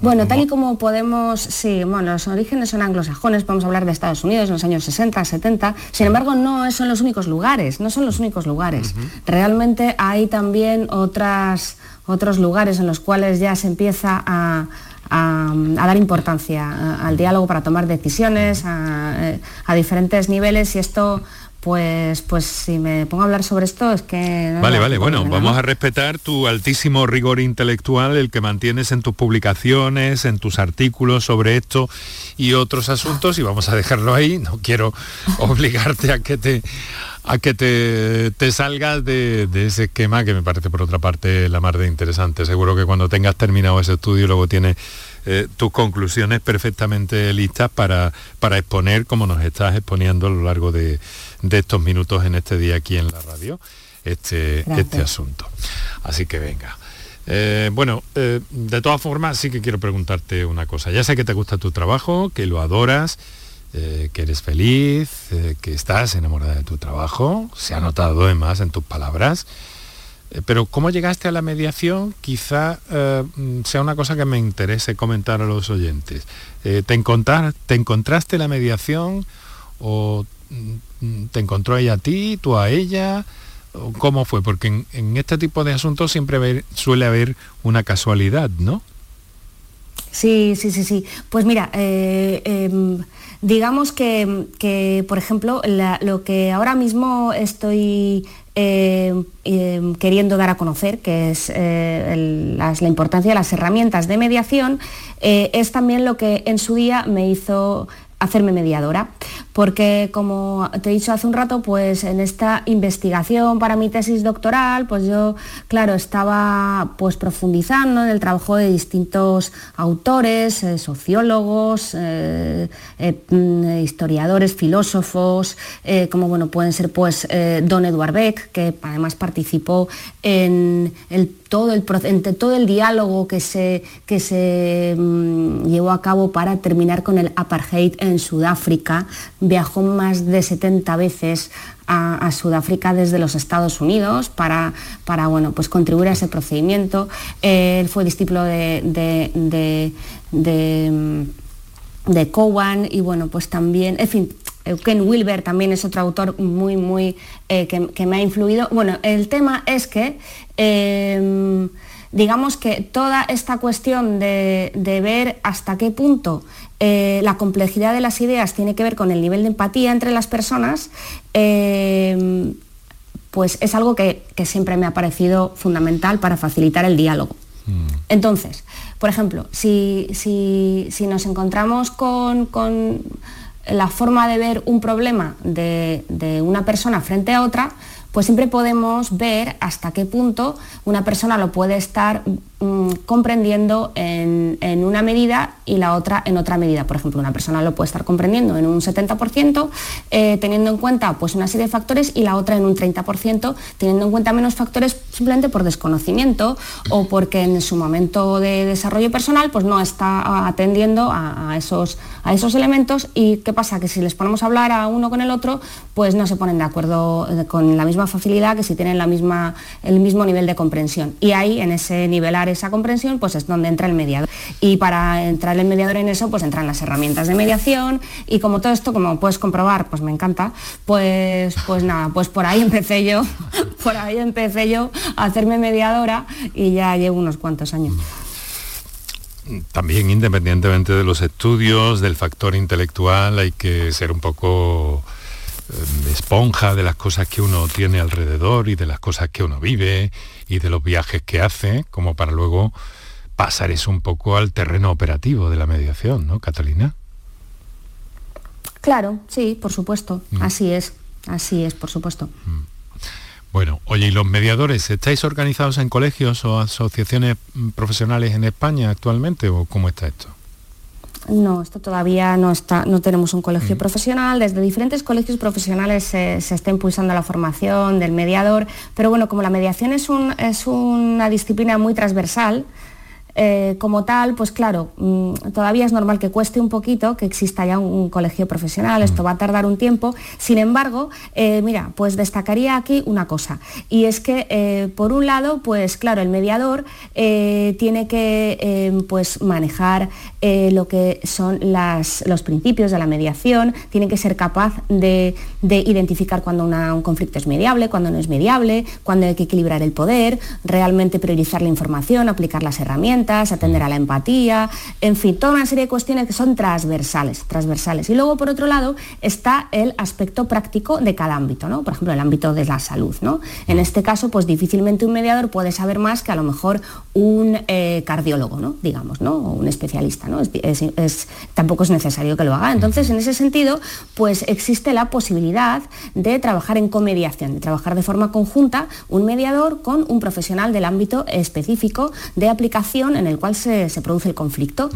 Bueno, tal y como podemos, sí, bueno, los orígenes son anglosajones, podemos hablar de Estados Unidos en los años 60, 70, sin embargo no son los únicos lugares, no son los únicos lugares. Realmente hay también otras, otros lugares en los cuales ya se empieza a, a- a dar importancia al diálogo para tomar decisiones a, eh, a diferentes niveles y esto, pues, pues si me pongo a hablar sobre esto es que... no Vale, vale, bueno, ¿no? vamos a respetar tu altísimo rigor intelectual, el que mantienes en tus publicaciones, en tus artículos sobre esto y otros asuntos, y vamos a dejarlo ahí. No quiero obligarte a que te a que te, te salgas de, ese esquema que me parece por otra parte la más de interesante. Seguro que cuando tengas terminado ese estudio luego tienes eh, tus conclusiones perfectamente listas para, para exponer como nos estás exponiendo a lo largo de, estos minutos en este día aquí en la radio este, este asunto. Así que venga. Eh, bueno, eh, de todas formas sí que quiero preguntarte una cosa. Ya sé que te gusta tu trabajo, que lo adoras, eh, que eres feliz, eh, que estás enamorada de tu trabajo, se ha notado además en tus palabras. Eh, pero cómo llegaste a la mediación quizá mm, sea una cosa que me interese comentar a los oyentes. ¿te, encontrar, ¿Te encontraste la mediación o mm, te encontró ella a ti, tú a ella? ¿Cómo fue? Porque en, este tipo de asuntos siempre suele haber una casualidad, ¿no? Sí, sí, sí, sí. Pues mira, em, Digamos que, por ejemplo, lo que ahora mismo estoy eh, eh, queriendo dar a conocer, que es eh, la importancia de las herramientas de mediación, es también lo que en su día me hizo hacerme mediadora, porque como te he dicho hace un rato, pues en esta investigación para mi tesis doctoral, pues yo, claro, estaba pues profundizando en el trabajo de distintos autores, eh, sociólogos, eh, eh, mm, historiadores, filósofos, como bueno, pueden ser pues Don Eduard Beck, que además participó en el todo el, todo el diálogo que se, que se mm, llevó a cabo para terminar con el apartheid en Sudáfrica. Viajó más de 70 veces a, Sudáfrica desde los Estados Unidos para, para bueno, pues contribuir a ese procedimiento. él fue discípulo de, de, de, mm, de Cowan y bueno, pues también, en fin, Ken Wilber también es otro autor muy, muy, eh, que, me ha influido. Bueno, el tema es que, em, digamos que toda esta cuestión de, ver hasta qué punto eh, la complejidad de las ideas tiene que ver con el nivel de empatía entre las personas, em, pues es algo que, siempre me ha parecido fundamental para facilitar el diálogo. Mm. Entonces, por ejemplo, si, nos encontramos con la forma de ver un problema de, una persona frente a otra, pues siempre podemos ver hasta qué punto una persona lo puede estar mm, comprendiendo en, una medida y la otra en otra medida. Por ejemplo, una persona lo puede estar comprendiendo en un 70%, eh, teniendo en cuenta pues, una serie de factores, y la otra en un 30%, teniendo en cuenta menos factores simplemente por desconocimiento o porque en su momento de desarrollo personal pues, no está atendiendo a, esos, a esos elementos. ¿Y qué pasa? Que si les ponemos a hablar a uno con el otro, pues no se ponen de acuerdo eh, con la misma facilidad que si tienen la misma, el mismo nivel de comprensión. Y ahí, en ese nivelar esa comprensión, pues es donde entra el mediador. Y para entrar el mediador en eso, pues entran las herramientas de mediación y como todo esto, como puedes comprobar, pues me encanta, pues, pues nada, pues por ahí empecé yo, por ahí empecé yo a hacerme mediadora y ya llevo unos cuantos años también independientemente de los estudios, del factor intelectual, hay que ser un poco esponja de las cosas que uno tiene alrededor y de las cosas que uno vive y de los viajes que hace, como para luego pasar eso un poco al terreno operativo de la mediación, ¿no, Catalina? Claro, sí, por supuesto, mm. así es, así es, por supuesto. Mm. Bueno, oye, ¿y los mediadores estáis organizados en colegios o asociaciones mm, profesionales en España actualmente o cómo está esto? No, esto todavía no está, no tenemos un colegio mm. profesional. Desde diferentes colegios profesionales se, está impulsando la formación del mediador, pero bueno, como la mediación es, es una disciplina muy transversal, eh, como tal, pues claro, mm, todavía es normal que cueste un poquito que exista ya un, colegio profesional, esto va a tardar un tiempo. Sin embargo, eh, mira, pues destacaría aquí una cosa, y es que eh, por un lado, pues claro, el mediador tiene que pues manejar lo que son los principios de la mediación, tiene que ser capaz de, identificar cuando un conflicto es mediable, cuando no es mediable, cuando hay que equilibrar el poder, realmente priorizar la información, aplicar las herramientas atender a la empatía, en fin, toda una serie de cuestiones que son transversales, transversales. Y luego, por otro lado, está el aspecto práctico de cada ámbito, ¿no? Por ejemplo, el ámbito de la salud, ¿no? En este caso, pues difícilmente un mediador puede saber más que a lo mejor un eh, cardiólogo, ¿no? Digamos, ¿no? O un especialista, ¿no? tampoco es necesario que lo haga. Entonces, en ese sentido, pues existe la posibilidad de trabajar en comediación, de trabajar de forma conjunta un mediador con un profesional del ámbito específico de aplicación en el cual se, produce el conflicto.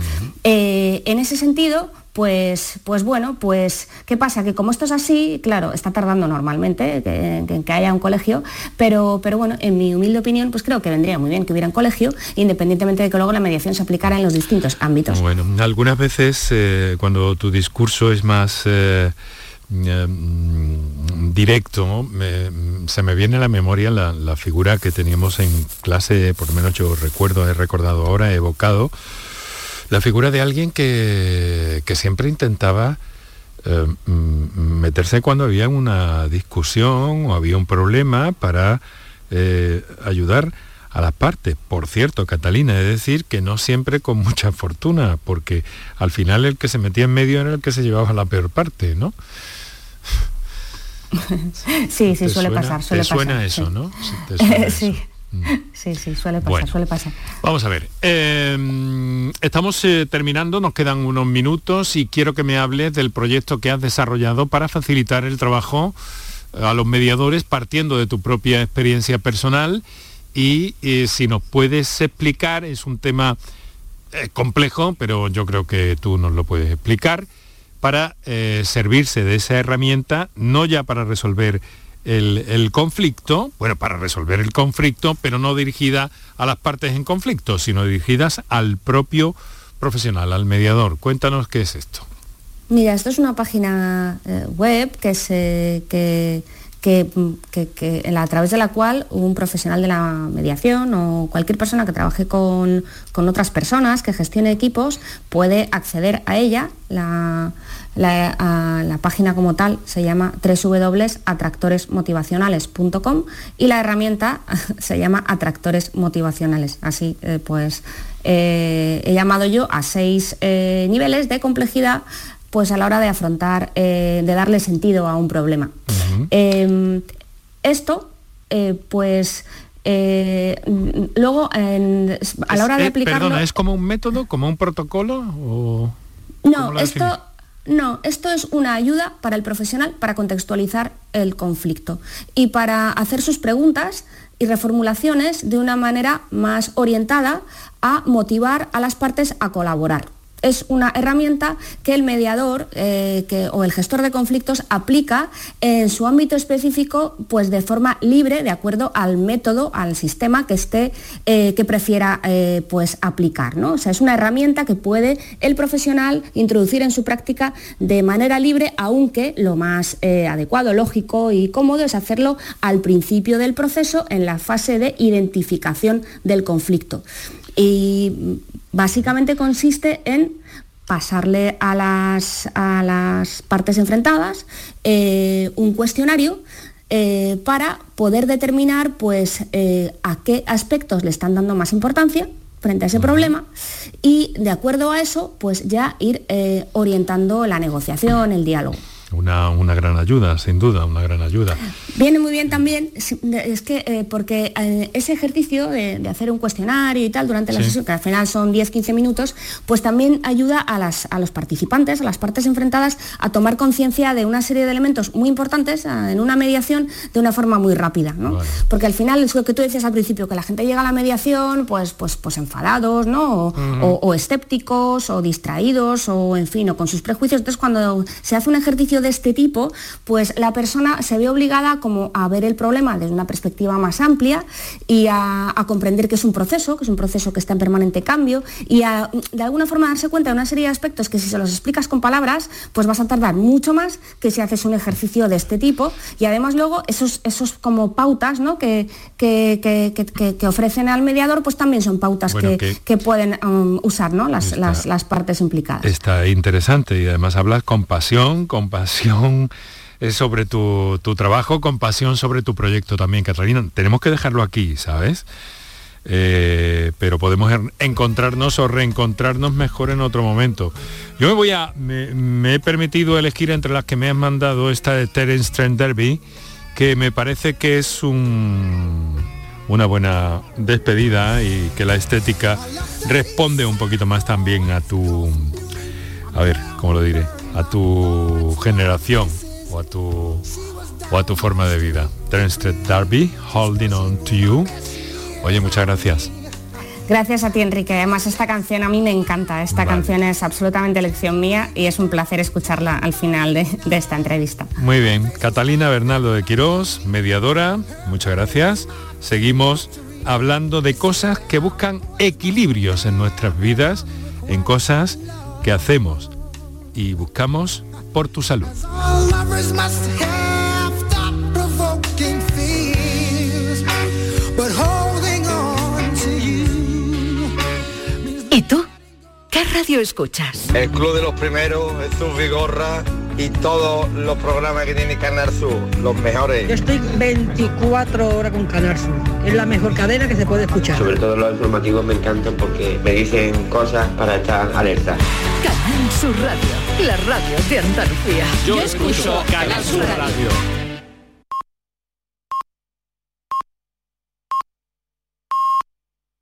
Eh, en ese sentido, pues, pues bueno, pues ¿qué pasa? Que como esto es así, claro, está tardando normalmente que, que, haya un colegio, pero, pero bueno, en mi humilde opinión, pues creo que vendría muy bien que hubiera un colegio, independientemente de que luego la mediación se aplicara en los distintos ámbitos. Bueno, algunas veces eh, cuando tu discurso es más... Eh, mm, directo, se me viene a la memoria la, figura que teníamos en clase, por lo menos yo recuerdo, he recordado ahora, he evocado, la figura de alguien que, siempre intentaba mm, meterse cuando había una discusión o había un problema para eh, ayudar a las partes. Por cierto, Catalina, es decir que no siempre con mucha fortuna, porque al final el que se metía en medio era el que se llevaba la peor parte, ¿no? Sí, sí, suele pasar. Suele suena eso, ¿no? sí. Sí, sí, suele pasar, suele pasar. Vamos a ver, em, estamos eh, terminando, nos quedan unos minutos y quiero que me hables del proyecto que has desarrollado para facilitar el trabajo eh, a los mediadores partiendo de tu propia experiencia personal y eh, si nos puedes explicar, es un tema complejo, pero yo creo que tú nos lo puedes explicar, para servirse de esa herramienta, no ya para resolver el, conflicto, bueno, para resolver el conflicto, pero no dirigida a las partes en conflicto, sino dirigidas al propio profesional, al mediador. Cuéntanos qué es esto. Mira, esto es una página eh, web que, se, que, a través de la cual un profesional de la mediación o cualquier persona que trabaje con, con otras personas, que gestione equipos, puede acceder a ella. La, la, página como tal se llama www.atractoresmotivacionales.com y la herramienta se llama Atractores Motivacionales. Así eh, pues eh, he llamado yo a seis eh, niveles de complejidad pues a la hora de afrontar, de darle sentido a un problema. Em, esto, pues luego a la hora de aplicarlo... Perdona, ¿es como un método, como un protocolo? no, esto no, esto es una ayuda para el profesional para contextualizar el conflicto y para hacer sus preguntas y reformulaciones de una manera más orientada a motivar a las partes a colaborar es una herramienta que el mediador eh, o el gestor de conflictos aplica en su ámbito específico pues de forma libre de acuerdo al método, al sistema que esté, eh, que prefiera eh, pues aplicar. ¿no? O sea, es una herramienta que puede el profesional introducir en su práctica de manera libre, aunque lo más adecuado, lógico y cómodo es hacerlo al principio del proceso en la fase de identificación del conflicto. Y básicamente consiste en pasarle a las, a las partes enfrentadas eh, un cuestionario eh, para poder determinar pues, eh, a qué aspectos le están dando más importancia frente a ese problema y de acuerdo a eso pues ya ir orientando la negociación, el diálogo. Una, gran ayuda, sin duda, una gran ayuda. Viene muy bien también, es que eh, porque eh, ese ejercicio de, hacer un cuestionario y tal durante la sesión, que al final son 10-15 minutos, pues también ayuda a, las, a los participantes, a las partes enfrentadas, a tomar conciencia de una serie de elementos muy importantes en una mediación de una forma muy rápida. ¿no? Porque al final es lo que tú decías al principio, que la gente llega a la mediación pues, pues, pues enfadados, ¿no? O, o escépticos, o distraídos, o en fin, o con sus prejuicios. Entonces cuando se hace un ejercicio de este tipo, pues la persona se ve obligada como a ver el problema desde una perspectiva más amplia y a, comprender que es un proceso, que es un proceso que está en permanente cambio y a de alguna forma darse cuenta de una serie de aspectos que si se los explicas con palabras, pues vas a tardar mucho más que si haces un ejercicio de este tipo y además luego esos, esos como pautas ¿no? que, que, ofrecen al mediador, pues también son pautas que, pueden um, usar ¿no? las, las, las partes implicadas. Está interesante y además hablas con pasión, con pasión sobre tu, trabajo, compasión sobre tu proyecto también, Catalina. Tenemos que dejarlo aquí, ¿sabes? eh, pero podemos encontrarnos o reencontrarnos mejor en otro momento. Yo me voy a, me, he permitido elegir entre las que me han mandado esta de Terence Trent Derby, que me parece que es un, una buena despedida y que la estética responde un poquito más también a tu, a ver, ¿cómo lo diré? A tu generación o a tu, o a tu forma de vida. Terence Derby, Holding On To You. Oye, muchas gracias. Gracias a ti, Enrique. Además, esta canción a mí me encanta. Esta canción es absolutamente elección mía y es un placer escucharla al final de, esta entrevista. Muy bien. Catalina Bernaldo de Quirós, mediadora, muchas gracias. Seguimos hablando de cosas que buscan equilibrios en nuestras vidas, en cosas que hacemos y buscamos por tu salud. ¿Qué radio escuchas? El Club de los Primeros, Jesús Vigorra y todos los programas que tiene Canal Sur, los mejores. Yo estoy 24 horas con Canal Sur. Es la mejor cadena que se puede escuchar. Sobre todo los informativos me encantan porque me dicen cosas para estar alerta. Canal Sur Radio, la radio de Andalucía. Yo, escucho Canal Sur radio.